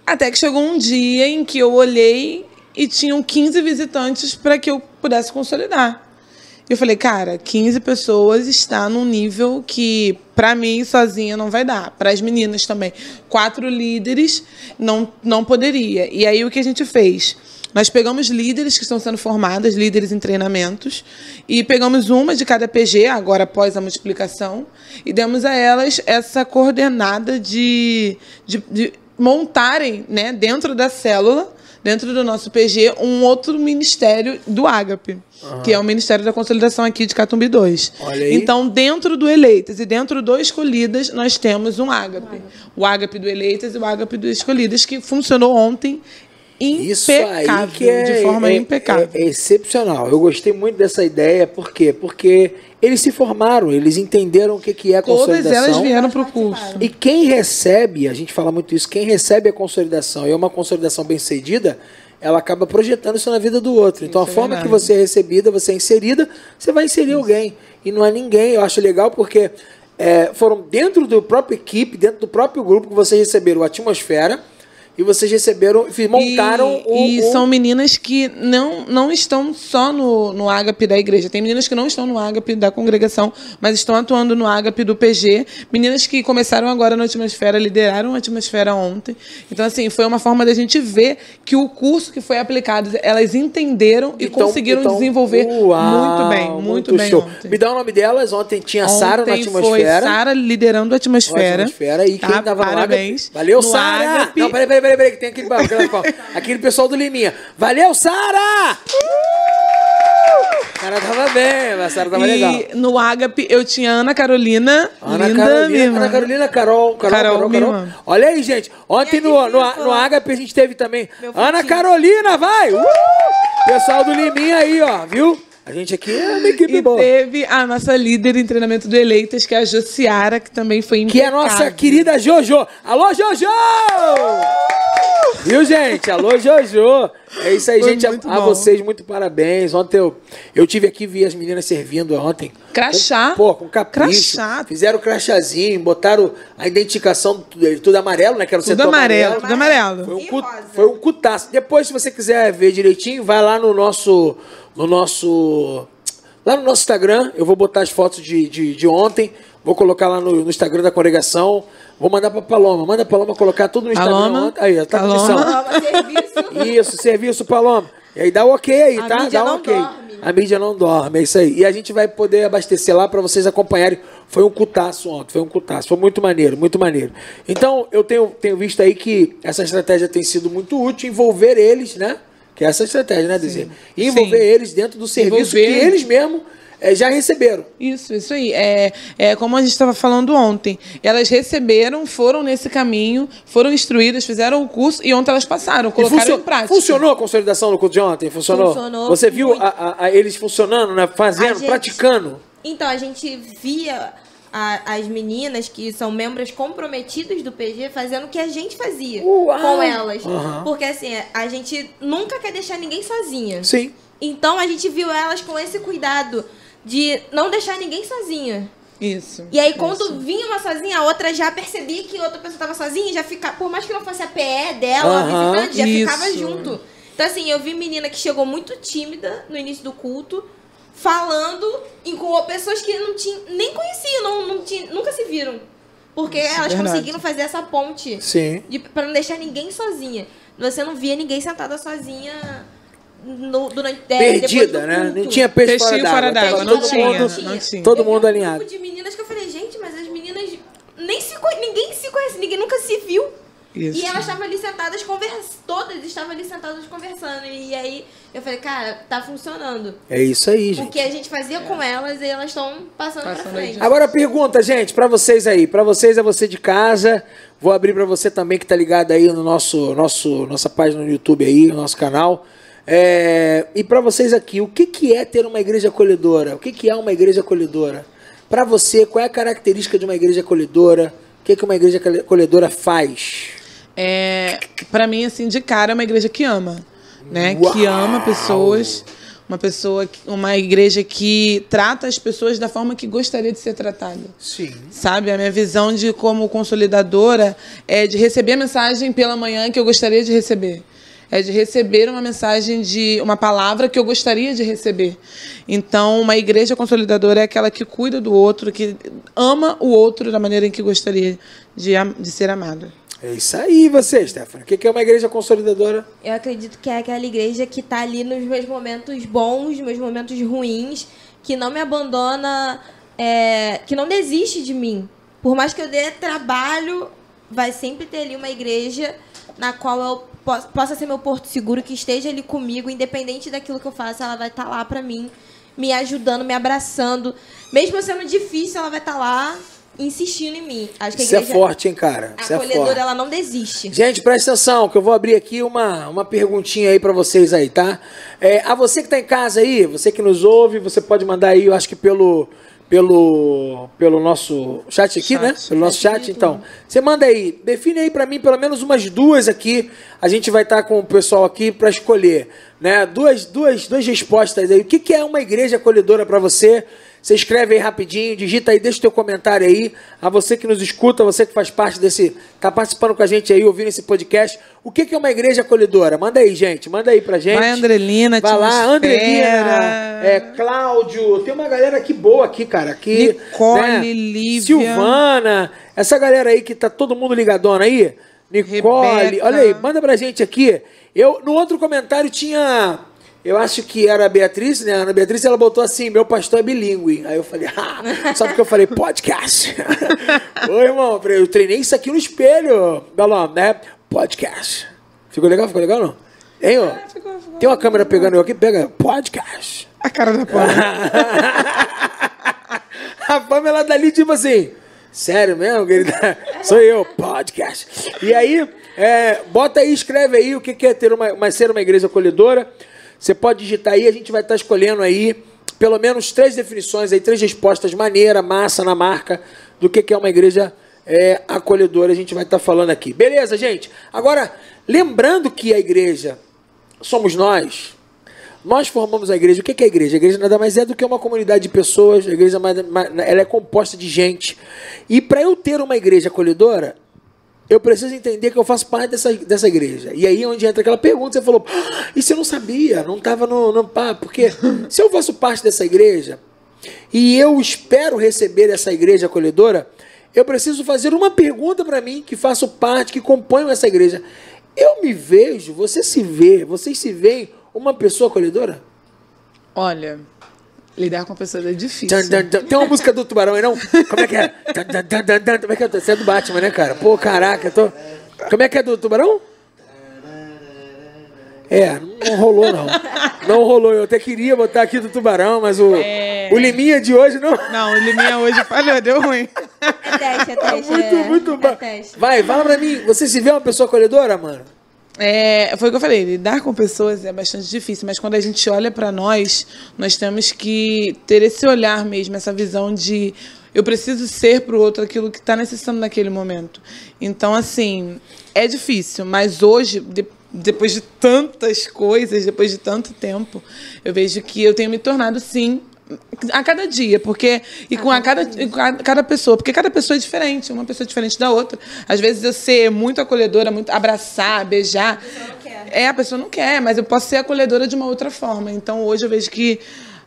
Até que chegou um dia em que eu olhei e tinham 15 visitantes para que eu pudesse consolidar. Eu falei, cara, 15 pessoas está num nível que, para mim, sozinha não vai dar. Para as meninas também. Quatro líderes não, não poderia. E aí o que a gente fez? Nós pegamos líderes que estão sendo formadas, líderes em treinamentos, e pegamos uma de cada PG, agora após a multiplicação, e demos a elas essa coordenada de, de, de montarem né, dentro da célula dentro do nosso PG, um outro ministério do Ágape, uhum. que é o Ministério da Consolidação aqui de Catumbi 2. Então, dentro do Eleitas e dentro do Escolhidas, nós temos um Ágape. O Ágape do Eleitas e o Ágape do Escolhidas, que funcionou ontem impecável, é, de forma é, impecável. É, é, excepcional. Eu gostei muito dessa ideia, por quê? Porque eles se formaram, eles entenderam o que, que é a consolidação. Todas elas vieram para o curso. E quem recebe, a gente fala muito isso, quem recebe a consolidação e é uma consolidação bem cedida, ela acaba projetando isso na vida do outro. Então, isso a é forma verdade. que você é recebida, você é inserida, você vai inserir isso. alguém. E não é ninguém. Eu acho legal porque é, foram dentro do próprio equipe, dentro do próprio grupo que vocês receberam a atmosfera e vocês receberam, montaram e, o, E o... são meninas que não, não estão só no, no ágape da igreja. Tem meninas que não estão no ágape da congregação, mas estão atuando no ágape do PG. Meninas que começaram agora na Atmosfera, lideraram a Atmosfera ontem. Então, assim, foi uma forma da gente ver que o curso que foi aplicado, elas entenderam e então, conseguiram então, desenvolver uau, muito bem, muito, muito bem show. Ontem. Me dá o nome delas. Ontem tinha Sara na Atmosfera. foi Sara liderando a Atmosfera. A atmosfera. E quem tá, tava parabéns. no ágape? Valeu, Sara! Não, peraí, peraí peraí, peraí, que tem aquele, aquele pessoal do Liminha. Valeu, Sara! Cara, tava bem, a Sara tava e legal. no Agape eu tinha Ana Carolina. Ana linda, Carolina, Ana Carolina, Carol, Carol, Carol, Carol, Carol. Olha aí, gente. Ontem no, no, no Agape a gente teve também Ana Carolina, vai! Uh! Pessoal do Liminha aí, ó, viu? A gente aqui é uma equipe e boa. teve a nossa líder em treinamento do Eleitas, que é a Josiara, que também foi impecável. Que é a nossa querida Jojo. Alô, Jojo! Viu, gente? Alô, Jojo! É isso aí, foi gente. A, a, vocês, muito parabéns. Ontem eu, eu tive aqui, vi as meninas servindo ontem. Crachá. Com, pô, com capricho. Crachá. Fizeram crachazinho, botaram a identificação tudo, tudo amarelo, né? Que era o tudo setor amarelo. Tudo amarelo. Foi um, foi um cutaço. Depois, se você quiser ver direitinho, vai lá no nosso no nosso. Lá no nosso Instagram, eu vou botar as fotos de, de, de ontem, vou colocar lá no, no, Instagram da congregação, vou mandar para Paloma. Manda a Paloma colocar tudo no Instagram. Paloma. Aí, tá Paloma. serviço. Isso, serviço, Paloma. E aí dá o ok aí, a tá? Dá o ok. Dorme. A mídia não dorme, é isso aí. E a gente vai poder abastecer lá para vocês acompanharem. Foi um cutaço ontem, foi um cutaço. Foi muito maneiro, muito maneiro. Então, eu tenho, tenho visto aí que essa estratégia tem sido muito útil, envolver eles, né? Que é essa estratégia, né, Dezê? E envolver Sim. eles dentro do serviço envolver... que eles mesmos é, já receberam. Isso, isso aí. É, é como a gente estava falando ontem. Elas receberam, foram nesse caminho, foram instruídas, fizeram o curso e ontem elas passaram, colocaram em prática. Funcionou a consolidação no curso de ontem? Funcionou? Funcionou. Você viu a, a, a, eles funcionando, né? fazendo, gente... praticando? Então, a gente via a, as meninas que são membros comprometidos do PG fazendo o que a gente fazia Uau. com elas. Uhum. Porque assim, a gente nunca quer deixar ninguém sozinha. Sim. Então a gente viu elas com esse cuidado de não deixar ninguém sozinha. Isso. E aí, quando isso. vinha uma sozinha, a outra já percebia que outra pessoa estava sozinha, já ficava, por mais que não fosse a PE dela, uhum, a visitante, já isso. ficava junto. Então, assim, eu vi menina que chegou muito tímida no início do culto, falando em, com pessoas que não tinham, nem conheciam, não, não tinha, nunca se viram. Porque Isso, elas verdade. conseguiram fazer essa ponte. Sim. De, pra não deixar ninguém sozinha. Você não via ninguém sentada sozinha no, durante é, Perdida, né? Não tinha peixe Peixinho fora d'água. Não, não, tinha, não tinha. Não tinha. Todo mundo alinhado. Um de meninas que eu falei, gente, mas as meninas nem se ninguém se conhece, ninguém nunca se viu. Isso. E elas estavam ali sentadas conversando, todas estavam ali sentadas conversando. E aí eu falei, cara, tá funcionando. É isso aí, gente. O que a gente fazia é. com elas e elas estão passando, passando pra frente. Agora pergunta, gente, para vocês aí, para vocês é você de casa. Vou abrir para você também que tá ligado aí no nosso, nosso nossa página no YouTube aí, no nosso canal. É, e para vocês aqui, o que, que é ter uma igreja acolhedora? O que, que é uma igreja acolhedora? Para você, qual é a característica de uma igreja acolhedora? O que, que uma igreja acolhedora faz? É, para mim, assim, de cara, é uma igreja que ama, né? Uau. Que ama pessoas, uma pessoa, uma igreja que trata as pessoas da forma que gostaria de ser tratada. Sim. Sabe? A minha visão de como consolidadora é de receber a mensagem pela manhã que eu gostaria de receber. é de receber uma mensagem de uma palavra que eu gostaria de receber. Então, uma igreja consolidadora é aquela que cuida do outro, que ama o outro da maneira em que gostaria de, de ser amado. É isso aí, você, Stephanie. O que é uma igreja consolidadora? Eu acredito que é aquela igreja que está ali nos meus momentos bons, meus momentos ruins, que não me abandona, é, que não desiste de mim. Por mais que eu dê trabalho, vai sempre ter ali uma igreja na qual eu possa ser meu porto seguro, que esteja ali comigo, independente daquilo que eu faço, ela vai estar tá lá para mim, me ajudando, me abraçando. Mesmo sendo difícil, ela vai estar tá lá insistindo em mim. Acho que a Isso é forte, hein, cara? Isso a é acolhedora, forte. ela não desiste. Gente, presta atenção, que eu vou abrir aqui uma, uma perguntinha aí para vocês aí, tá? É, a você que tá em casa aí, você que nos ouve, você pode mandar aí, eu acho que pelo pelo, pelo nosso chat aqui, né? chat, né? Pelo nosso chat, então. Você manda aí, define aí para mim pelo menos umas duas aqui. A gente vai estar tá com o pessoal aqui para escolher, né? Duas, duas, duas respostas aí. O que, que é uma igreja acolhedora para você? Você escreve aí rapidinho, digita aí, deixa o teu comentário aí. A você que nos escuta, você que faz parte desse, tá participando com a gente aí, ouvindo esse podcast. O que, que é uma igreja acolhedora? Manda aí, gente. Manda aí pra gente. Vai, Andrelina, Vai lá, Andrelina, é, Cláudio. Tem uma galera aqui boa aqui, cara. Aqui, Nicole, né? Lívia. Silvana. Essa galera aí que tá todo mundo ligadona aí. Nicole. Rebeca. Olha aí, manda pra gente aqui. Eu, no outro comentário tinha eu acho que era a Beatriz, né? A Ana Beatriz, ela botou assim: meu pastor é bilíngue. Aí eu falei, ah, só porque eu falei podcast. Ô, irmão, eu treinei isso aqui no espelho, Belão, né? Podcast. Ficou legal? Ficou legal não? Hein, ó? É, ficou, ficou, Tem uma câmera pegando eu aqui, pega podcast. A cara da Pamela. a Pamela dali, tipo assim. Sério mesmo, querida? Sou eu, podcast. E aí, é, bota aí, escreve aí o que é ter uma, uma, ser uma igreja acolhedora. Você pode digitar aí, a gente vai estar escolhendo aí pelo menos três definições aí, três respostas maneira, massa na marca do que é uma igreja é, acolhedora. A gente vai estar falando aqui. Beleza, gente? Agora, lembrando que a igreja somos nós. Nós formamos a igreja. O que é a igreja? A igreja nada mais é do que uma comunidade de pessoas. A igreja ela é composta de gente. E para eu ter uma igreja acolhedora, eu preciso entender que eu faço parte dessa, dessa igreja. E aí é onde entra aquela pergunta, você falou, ah, e você não sabia, não estava no, no papo, porque se eu faço parte dessa igreja e eu espero receber essa igreja acolhedora, eu preciso fazer uma pergunta para mim, que faço parte, que componho essa igreja. Eu me vejo, você se vê, vocês se veem uma pessoa acolhedora? Olha, Lidar com pessoas é difícil. Tem uma música do Tubarão aí, não? Como é que é? Como é que é? Você é do Batman, né, cara? Pô, caraca, tô... Como é que é do Tubarão? É, não rolou não. Não rolou. Eu até queria botar aqui do Tubarão, mas o, é... o Liminha de hoje não. Não, o Liminha hoje falhou, deu ruim. É teste, é teste. Muito, é... muito bom. É Vai, fala pra mim, você se vê uma pessoa acolhedora, mano? É, foi o que eu falei, lidar com pessoas é bastante difícil, mas quando a gente olha para nós, nós temos que ter esse olhar mesmo, essa visão de eu preciso ser para o outro aquilo que está necessitando naquele momento. Então, assim, é difícil, mas hoje, de, depois de tantas coisas, depois de tanto tempo, eu vejo que eu tenho me tornado, sim, a cada dia, porque e com a cada, e com a cada pessoa, porque cada pessoa é diferente, uma pessoa é diferente da outra. Às vezes eu ser muito acolhedora, muito abraçar, beijar, a é a pessoa não quer, mas eu posso ser acolhedora de uma outra forma. Então hoje eu vejo que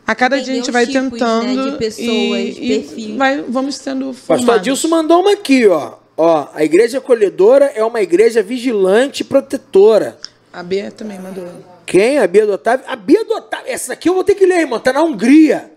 a cada dia a gente vai tipos, tentando né, de pessoas, e, e vai, vamos sendo formados. Pastor Adilson mandou uma aqui, ó. Ó, a igreja acolhedora é uma igreja vigilante e protetora. A Bia também mandou. Quem? A Bia do Otávio? A Bia do Otávio. Essa aqui eu vou ter que ler, irmão. Tá na Hungria.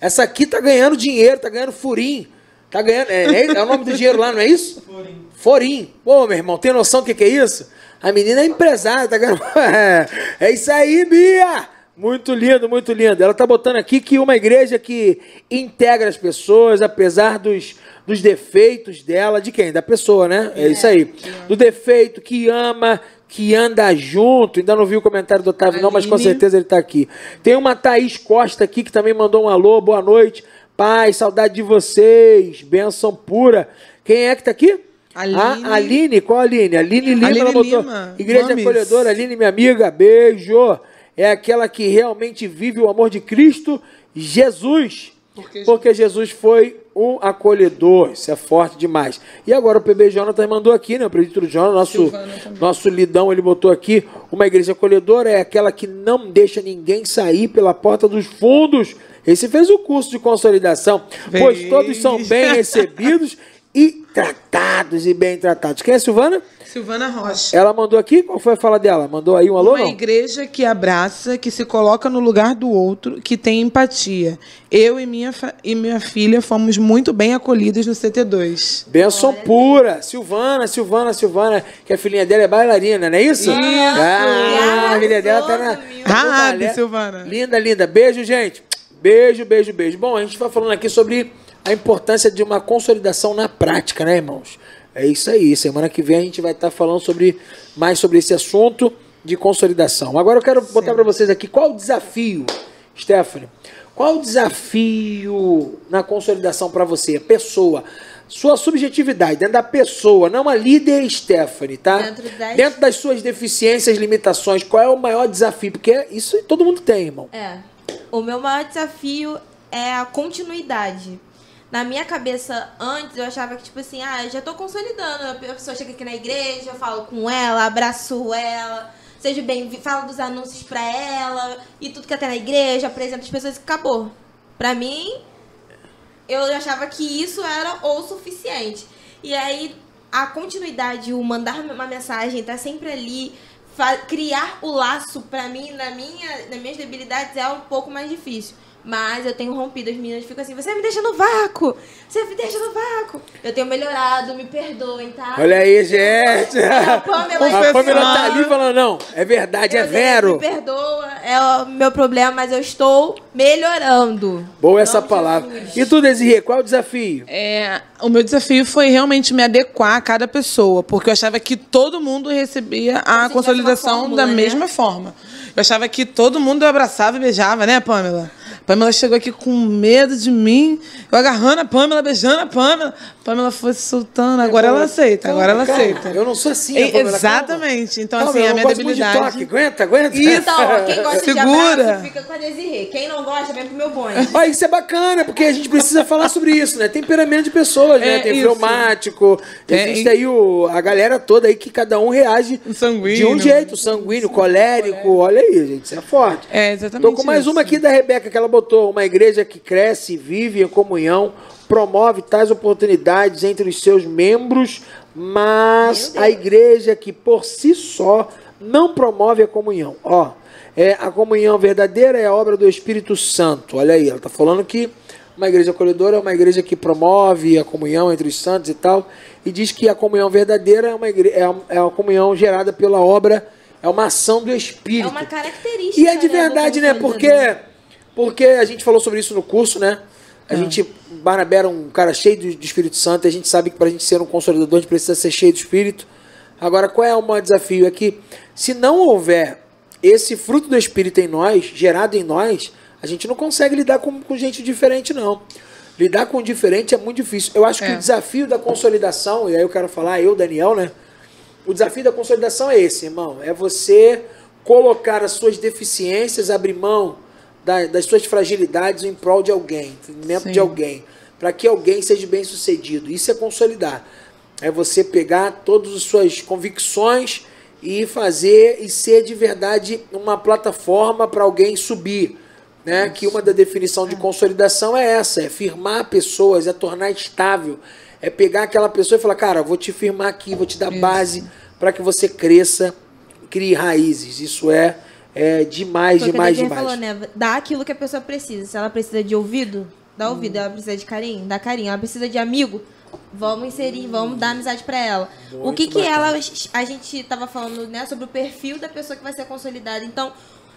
Essa aqui tá ganhando dinheiro, tá ganhando furim. Tá ganhando. É, é, é o nome do dinheiro lá, não é isso? Forim. Forim. Pô, meu irmão, tem noção do que, que é isso? A menina é empresária, tá ganhando. é isso aí, Bia! Muito lindo, muito lindo. Ela tá botando aqui que uma igreja que integra as pessoas, apesar dos, dos defeitos dela, de quem? Da pessoa, né? É, é isso aí. Do defeito, que ama, que anda junto. Ainda não vi o comentário do Otávio, Aline. não, mas com certeza ele está aqui. Tem uma Thaís Costa aqui que também mandou um alô, boa noite. Pai, saudade de vocês, benção pura. Quem é que está aqui? Aline. A Aline, qual a Aline? Aline Lima, Aline ela botou. Lima. Igreja Mames. Acolhedora, Aline, minha amiga, beijo. É aquela que realmente vive o amor de Cristo, Jesus. Porque, porque Jesus foi o acolhedor. Isso é forte demais. E agora o PB Jonathan mandou aqui, né? O presbítero Jonathan, nosso, nosso lidão, ele botou aqui. Uma igreja acolhedora é aquela que não deixa ninguém sair pela porta dos fundos. Esse fez o curso de consolidação, pois todos são bem recebidos e tratados e bem tratados. Quem é a Silvana? Silvana Rocha. Ela mandou aqui, qual foi a fala dela? Mandou aí um alô? Uma não? igreja que abraça, que se coloca no lugar do outro, que tem empatia. Eu e minha, e minha filha fomos muito bem acolhidas no CT2. Benção pura. Silvana, Silvana, Silvana, que a filhinha dela é bailarina, não é isso? Isso. Ah, a filha dela tá na. Rabi, balé. Silvana. Linda, linda. Beijo, gente. Beijo, beijo, beijo. Bom, a gente vai falando aqui sobre a importância de uma consolidação na prática, né, irmãos? É isso aí. Semana que vem a gente vai estar falando sobre mais sobre esse assunto de consolidação. Agora eu quero botar para vocês aqui qual o desafio, Stephanie. Qual o desafio na consolidação para você, pessoa? Sua subjetividade, dentro da pessoa, não a líder Stephanie, tá? Dentro das- dentro das suas deficiências, limitações, qual é o maior desafio? Porque isso todo mundo tem, irmão. É. O meu maior desafio é a continuidade. Na minha cabeça, antes, eu achava que, tipo assim, ah, eu já tô consolidando. A pessoa chega aqui na igreja, eu falo com ela, abraço ela, seja bem, falo dos anúncios pra ela, e tudo que até na igreja, apresento as pessoas e acabou. Pra mim, eu achava que isso era o suficiente. E aí, a continuidade, o mandar uma mensagem, tá sempre ali, criar o laço, pra mim, na minha, nas minhas debilidades, é um pouco mais difícil. Mas eu tenho rompido, as meninas ficam assim, você me deixa no vácuo! Você me deixa no vácuo! Eu tenho melhorado, me perdoem, tá? Olha aí, gente. A Pamela- A Pamela tá ali falando, não, é verdade, é Meu Deus, vero. Me perdoa, é o meu problema, mas eu estou melhorando. Boa essa palavra. Jesus. E tu, Desirê, qual é o desafio? É, o meu desafio foi realmente me adequar a cada pessoa, porque eu achava que todo mundo recebia a consolidação fórmula, da né? mesma forma. Eu achava que todo mundo abraçava e beijava, né, Pamela? Pamela chegou aqui com medo de mim, eu agarrando a Pamela, beijando a Pamela. Pamela foi se soltando, agora ela aceita, agora ela Calma, aceita. Eu não sou assim, E- Pamela, Exatamente. Então, Calma, assim, eu a minha gosto muito de debilidade. toque. Aguenta, aguenta. Então, ó, quem gosta Segura. de abraço, fica com a Desirê. Quem não gosta, vem pro meu bonde. Ó, isso é bacana, porque a gente precisa falar sobre isso, né? Temperamento de pessoas, né? É, Tem isso. fleumático, Tem. existe aí o, a galera toda aí que cada um reage sanguíneo. de um jeito, sanguíneo, colérico. Olha aí, gente, isso é forte. É, exatamente. Tô com mais isso. uma aqui da Rebeca que ela botou. Uma igreja que cresce, vive em comunhão, promove tais oportunidades entre os seus membros, mas a igreja que por si só não promove a comunhão. Ó, é, a comunhão verdadeira é a obra do Espírito Santo. Olha aí, ela tá falando que uma igreja acolhedora é uma igreja que promove a comunhão entre os santos e tal, e diz que a comunhão verdadeira é uma, igre- é uma, é uma comunhão gerada pela obra, é uma ação do Espírito. É uma característica. E é de né, verdade, né? Porque. Porque a gente falou sobre isso no curso, né? A Ah. gente, Barnabé era um cara cheio do, do Espírito Santo, a gente sabe que para a gente ser um consolidador, a gente precisa ser cheio do Espírito. Agora, qual é o maior desafio? É que se não houver esse fruto do Espírito em nós, gerado em nós, a gente não consegue lidar com, com gente diferente, não. Lidar com o diferente é muito difícil. Eu acho que É. o desafio da consolidação, e aí eu quero falar, eu, Daniel, né? O desafio da consolidação é esse, irmão. É você colocar as suas deficiências, abrir mão da- das suas fragilidades em prol de alguém, em detrimento de alguém, para que alguém seja bem sucedido. Isso é consolidar. É você pegar todas as suas convicções e fazer e ser de verdade uma plataforma para alguém subir. Né? Que uma da definição de consolidação é essa, é firmar pessoas, é tornar estável, é pegar aquela pessoa e falar, cara, vou te firmar aqui, vou te dar base para que você cresça, crie raízes. Isso é, é demais, Foi o que a demais, demais. falou, né? Dá aquilo que a pessoa precisa. Se ela precisa de ouvido, dá ouvido. Ela precisa de carinho, dá carinho. Ela precisa de amigo, vamos inserir, vamos dar amizade pra ela. o Muito que que bacana. ela... A gente tava falando, né, sobre o perfil da pessoa que vai ser consolidada. Então,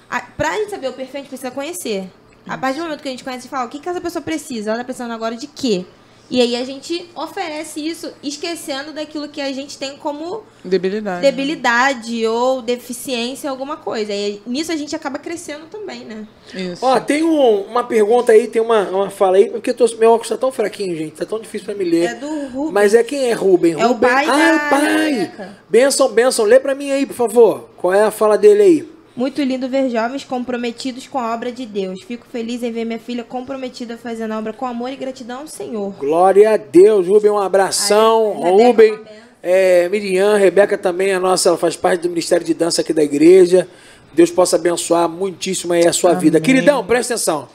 a, pra gente saber o perfil, a gente precisa conhecer. A partir do momento que a gente conhece, a gente fala, o que que essa pessoa precisa? Ela tá precisando agora de quê? E aí a gente oferece isso, esquecendo daquilo que a gente tem como Debilidade. debilidade ou deficiência, alguma coisa. E nisso a gente acaba crescendo também, né? Isso. Ó, tem um- uma pergunta aí, tem uma, uma fala aí, porque tô, meu óculos tá tão fraquinho, gente, tá tão difícil pra me ler. É do Rubens. Mas é quem é Ruben? É o Ruben? pai ah, é da o pai. Benção, benção. Lê pra mim aí, por favor. Qual é a fala dele aí? Muito lindo ver jovens comprometidos com a obra de Deus. Fico feliz em ver minha filha comprometida fazendo a obra com amor e gratidão ao Senhor. Glória a Deus, Rubem, um abração. Aí, Rebeca, Rubem, é, Miriam, Rebeca também, a nossa, ela faz parte do Ministério de Dança aqui da igreja. Deus possa abençoar muitíssimo aí a sua vida. Queridão, presta atenção.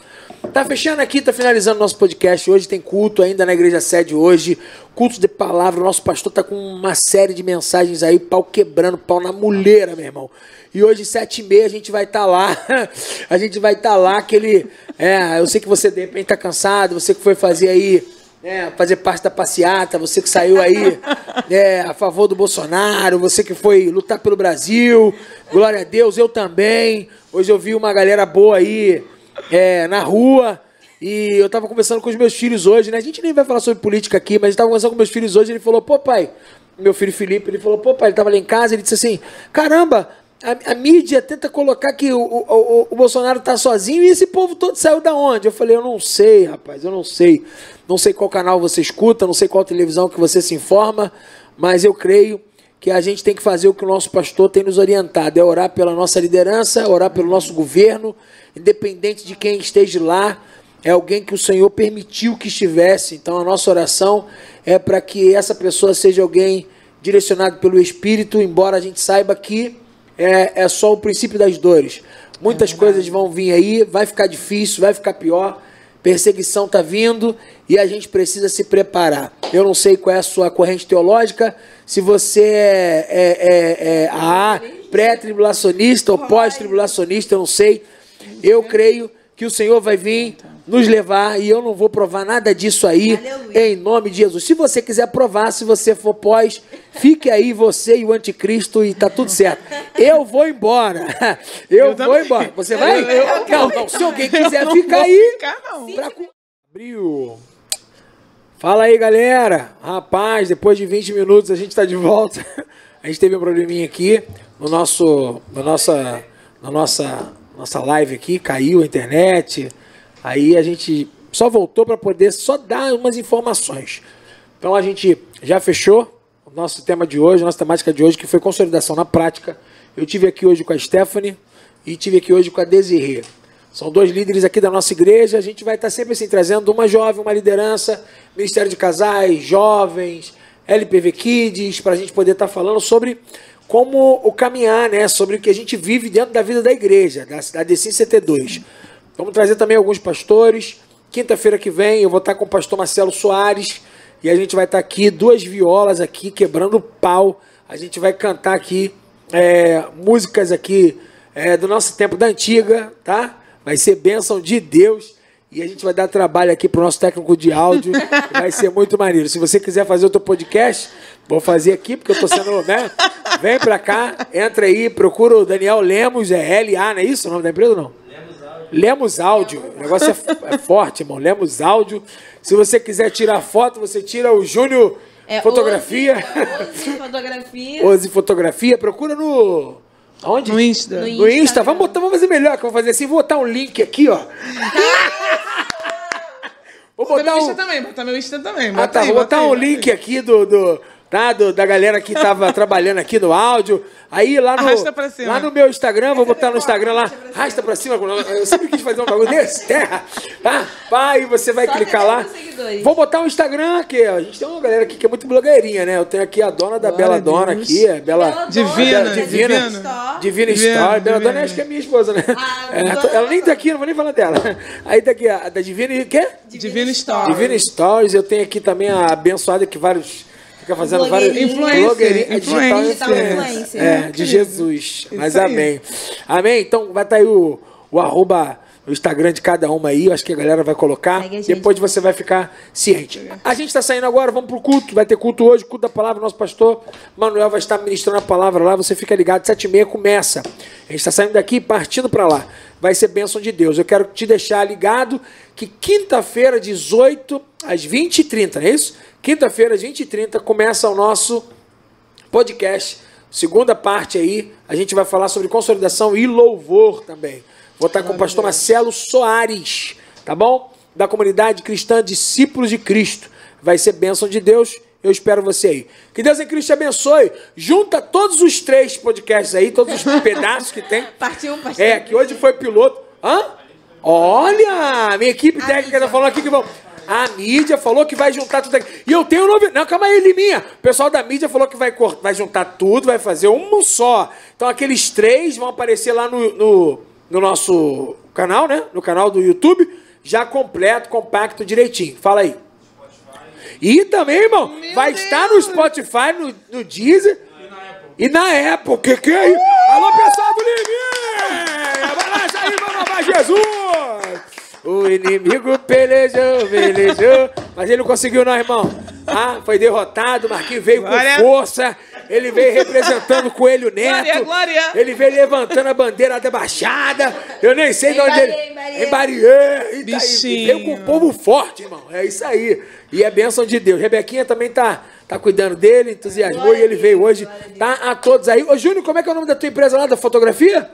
Tá fechando aqui, tá finalizando nosso podcast. Hoje tem culto ainda na igreja sede hoje. Culto de palavra. O nosso pastor tá com uma série de mensagens aí, pau quebrando, pau na muleira, meu irmão. E hoje, sete e meia, a gente vai estar lá. a gente vai estar lá, aquele. É, eu sei que você de repente tá cansado, você que foi fazer aí. É, fazer parte da passeata, você que saiu aí é, a favor do Bolsonaro, você que foi lutar pelo Brasil, glória a Deus, eu também. Hoje eu vi uma galera boa aí é, na rua. E eu tava conversando com os meus filhos hoje, né? A gente nem vai falar sobre política aqui, mas eu tava conversando com meus filhos hoje. Ele falou, pô, pai, meu filho Felipe, ele falou, pô, pai, ele tava lá em casa. Ele disse assim: caramba, a, a mídia tenta colocar que o, o, o, Bolsonaro tá sozinho e esse povo todo saiu da onde? Eu falei, eu não sei, rapaz, eu não sei. Não sei qual canal você escuta, não sei qual televisão que você se informa, mas eu creio que a gente tem que fazer o que o nosso pastor tem nos orientado, é orar pela nossa liderança, orar pelo nosso governo, independente de quem esteja lá, é alguém que o Senhor permitiu que estivesse. Então a nossa oração é para que essa pessoa seja alguém direcionado pelo Espírito, embora a gente saiba que é, é só o princípio das dores. Muitas coisas vão vir aí, vai ficar difícil, vai ficar pior. Perseguição está vindo e a gente precisa se preparar. Eu não sei qual é a sua corrente teológica, se você é, é, é, é a pré-tribulacionista ou pós-tribulacionista, eu não sei. Eu creio que o Senhor vai vir nos levar e eu não vou provar nada disso aí Aleluia. em nome de Jesus. Se você quiser provar, se você for pós, fique aí você e o anticristo e tá tudo certo. Eu vou embora. Eu, Eu vou também. embora. Você vai? Eu- eu- não, não. Se alguém quiser ficar aí, ficar, não. pra Abriu. Fala aí, galera. Rapaz, depois de 20 minutos a gente está de volta. A gente teve um probleminha aqui no nosso, na nossa, na nossa, nossa live aqui, caiu a internet. Aí a gente só voltou para poder só dar umas informações. Então a gente já fechou o nosso tema de hoje, nossa temática de hoje, que foi consolidação na prática. Eu tive aqui hoje com a Stephanie e tive aqui hoje com a Desirê. São dois líderes aqui da nossa igreja. A gente vai estar sempre assim trazendo uma jovem, uma liderança, Ministério de Casais, jovens, LPV Kids, para a gente poder estar falando sobre como o caminhar, né? Sobre o que a gente vive dentro da vida da igreja, da, da DC 72. Vamos trazer também alguns pastores. Quinta-feira que vem eu vou estar com o pastor Marcelo Soares e a gente vai estar aqui, duas violas aqui, quebrando pau. A gente vai cantar aqui é, músicas aqui é, do nosso tempo da antiga, tá? Vai ser bênção de Deus. E a gente vai dar trabalho aqui pro nosso técnico de áudio. vai ser muito maneiro. Se você quiser fazer outro podcast, vou fazer aqui, porque eu tô sendo, né? Vem pra cá, entra aí, procura o Daniel Lemos, é L-A, não é isso o nome da empresa ou não? Lemos Áudio. O negócio é, é forte, irmão. Lemos Áudio. Se você quiser tirar foto, você tira o Júnior É, Fotografia. Ozi Fotografia. Ose Fotografia. Procura no. Aonde? No Insta. No No Insta. Vamos, botar, vamos fazer melhor, que eu vou fazer assim. Vou botar um link aqui, ó. vou Bota botar meu um. Insta também, bota meu Insta também. Ah, tá. aí, Vou bota botar aí, um link aí. aqui do, do, tá, do- da galera que tava trabalhando aqui no áudio. Aí lá no, Arrasta pra cima. lá no meu Instagram, vou botar no Instagram lá. Arrasta pra cima. Eu sempre quis fazer um bagulho desse, terra. Tá? Pai, você vai Só clicar lá. 70 seguidores. Vou botar o Instagram aqui. A gente tem uma galera aqui que é muito blogueirinha, né? Eu tenho aqui a dona da Glória Bela a Dona aqui. É Bela, Bela Divina, Divina, divina. Store. Bela. Dona acho que é minha esposa, né? Ah, É, ela nem tá aqui, não vou nem falar dela. Aí tá aqui a da Divina e o quê? Divina Story. Divina Stories, eu tenho aqui também a abençoada que vários. Fica fazendo vários. Blogueirinha. Influencer, digital influencer. influencer. É, de Jesus. Mas aí. amém. Amém? Então vai estar aí o, o arroba, o Instagram de cada uma aí. Eu acho que a galera vai colocar. Gente. Depois você vai ficar ciente. A gente está saindo agora, vamos pro culto. Vai ter culto hoje, culto da palavra. Nosso pastor Manuel vai estar ministrando a palavra lá. Você fica ligado, sete e meia começa. A gente está saindo daqui e partindo para lá. Vai ser bênção de Deus. Eu quero te deixar ligado que quinta-feira, 18 às 20h30, não é isso? Quinta-feira, às 20h30, começa o nosso podcast. Segunda parte aí, a gente vai falar sobre consolidação e louvor também. Vou estar com o pastor Marcelo Soares, tá bom? Da comunidade cristã Discípulos de Cristo. Vai ser bênção de Deus. Eu espero você aí. Que Deus em Cristo te abençoe. Junta todos os três podcasts aí, todos os pedaços que tem. Parte um, parte É, que hoje foi piloto. Hã? Olha, minha equipe técnica tá falando aqui que vão. A mídia falou que vai juntar tudo aqui. E eu tenho novidade. Não, calma aí, Liminha. O pessoal da mídia falou que vai, cort... vai juntar tudo, vai fazer um só. Então aqueles três vão aparecer lá no, no, no nosso canal, né? No canal do YouTube, já completo, compacto, direitinho. Fala aí. E também, irmão, vai estar no Spotify, no, no Deezer e na Apple. Que que é isso? Alô, pessoal do lá, isso aí, vamos louvar Jesus! O inimigo pelejou, pelejou, mas ele não conseguiu não, irmão. Ah, foi derrotado, Marquinhos veio Glória. com força, ele veio representando o Coelho Neto. Glória, glória. Ele veio levantando a bandeira da Baixada. Eu nem sei de onde ele... Em Bariê, Em Bariê. E Bichinho. veio com o povo forte, irmão. É isso aí. E é bênção de Deus. Rebequinha também tá, tá cuidando dele, entusiasmou Glória e ele veio hoje. a. Tá a todos aí. Ô, Júnior, como é que é o nome da tua empresa lá da fotografia?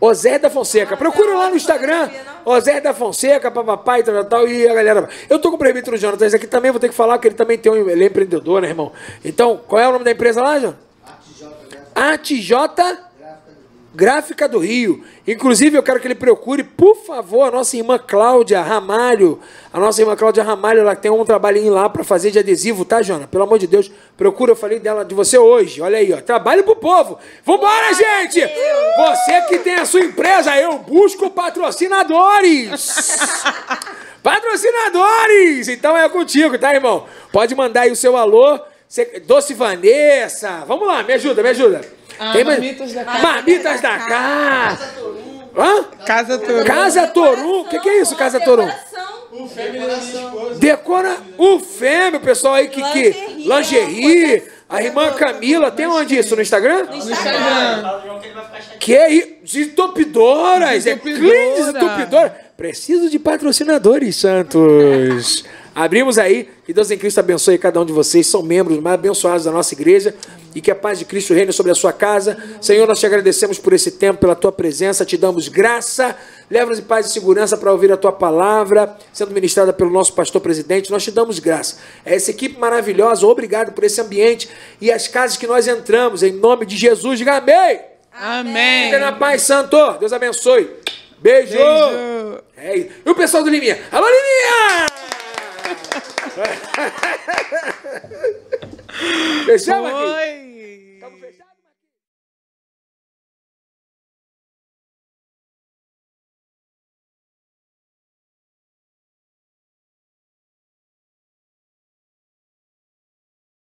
Osé da Fonseca. Procura lá no Instagram. Osé da Fonseca, papapá e tal, tal, tal. E a galera. Eu tô com o presbítero Jonatas aqui também, vou ter que falar que ele também tem um. Ele é empreendedor, né, irmão? Então, qual é o nome da empresa lá, João? ATJ Gráfica do Rio. Inclusive, eu quero que ele procure, por favor, a nossa irmã Cláudia Ramalho. A nossa irmã Cláudia Ramalho, ela tem um trabalhinho lá para fazer de adesivo, tá, Jona? Pelo amor de Deus, procura. Eu falei dela, de você hoje. Olha aí, ó. Trabalho pro povo. Vambora, gente! Você que tem a sua empresa, eu busco patrocinadores. Patrocinadores! Então é contigo, tá, irmão? Pode mandar aí o seu alô. Doce Vanessa. Vamos lá, me ajuda, me ajuda. Ah, Tem mais- Marmitas da Cá. Marmitas da Cá. Hã? Casa Toru. Casa Torum. O que, que é isso, Casa Torum? Decora o fêmeo, pessoal aí que. que Lingerie, A irmã Camila, tem onde isso? No Instagram? No Instagram. Que é isso? Desentupidoras. É Desentupidora. clean desentupidora. Preciso de patrocinadores, santos. Abrimos aí. Que Deus em Cristo abençoe cada um de vocês. São membros mais abençoados da nossa igreja. E que a paz de Cristo reine sobre a sua casa. Senhor, nós te agradecemos por esse tempo, pela tua presença. Te damos graça. Leva-nos em paz e segurança para ouvir a tua palavra, sendo ministrada pelo nosso pastor presidente. Nós te damos graça. É essa equipe maravilhosa. Obrigado por esse ambiente e as casas que nós entramos. Em nome de Jesus. Diga amém. Amém. Fica na paz, santo. Deus abençoe. Beijo. Beijo. É isso. E o pessoal do Liminha? Alô, Liminha! Fechamos? Oi.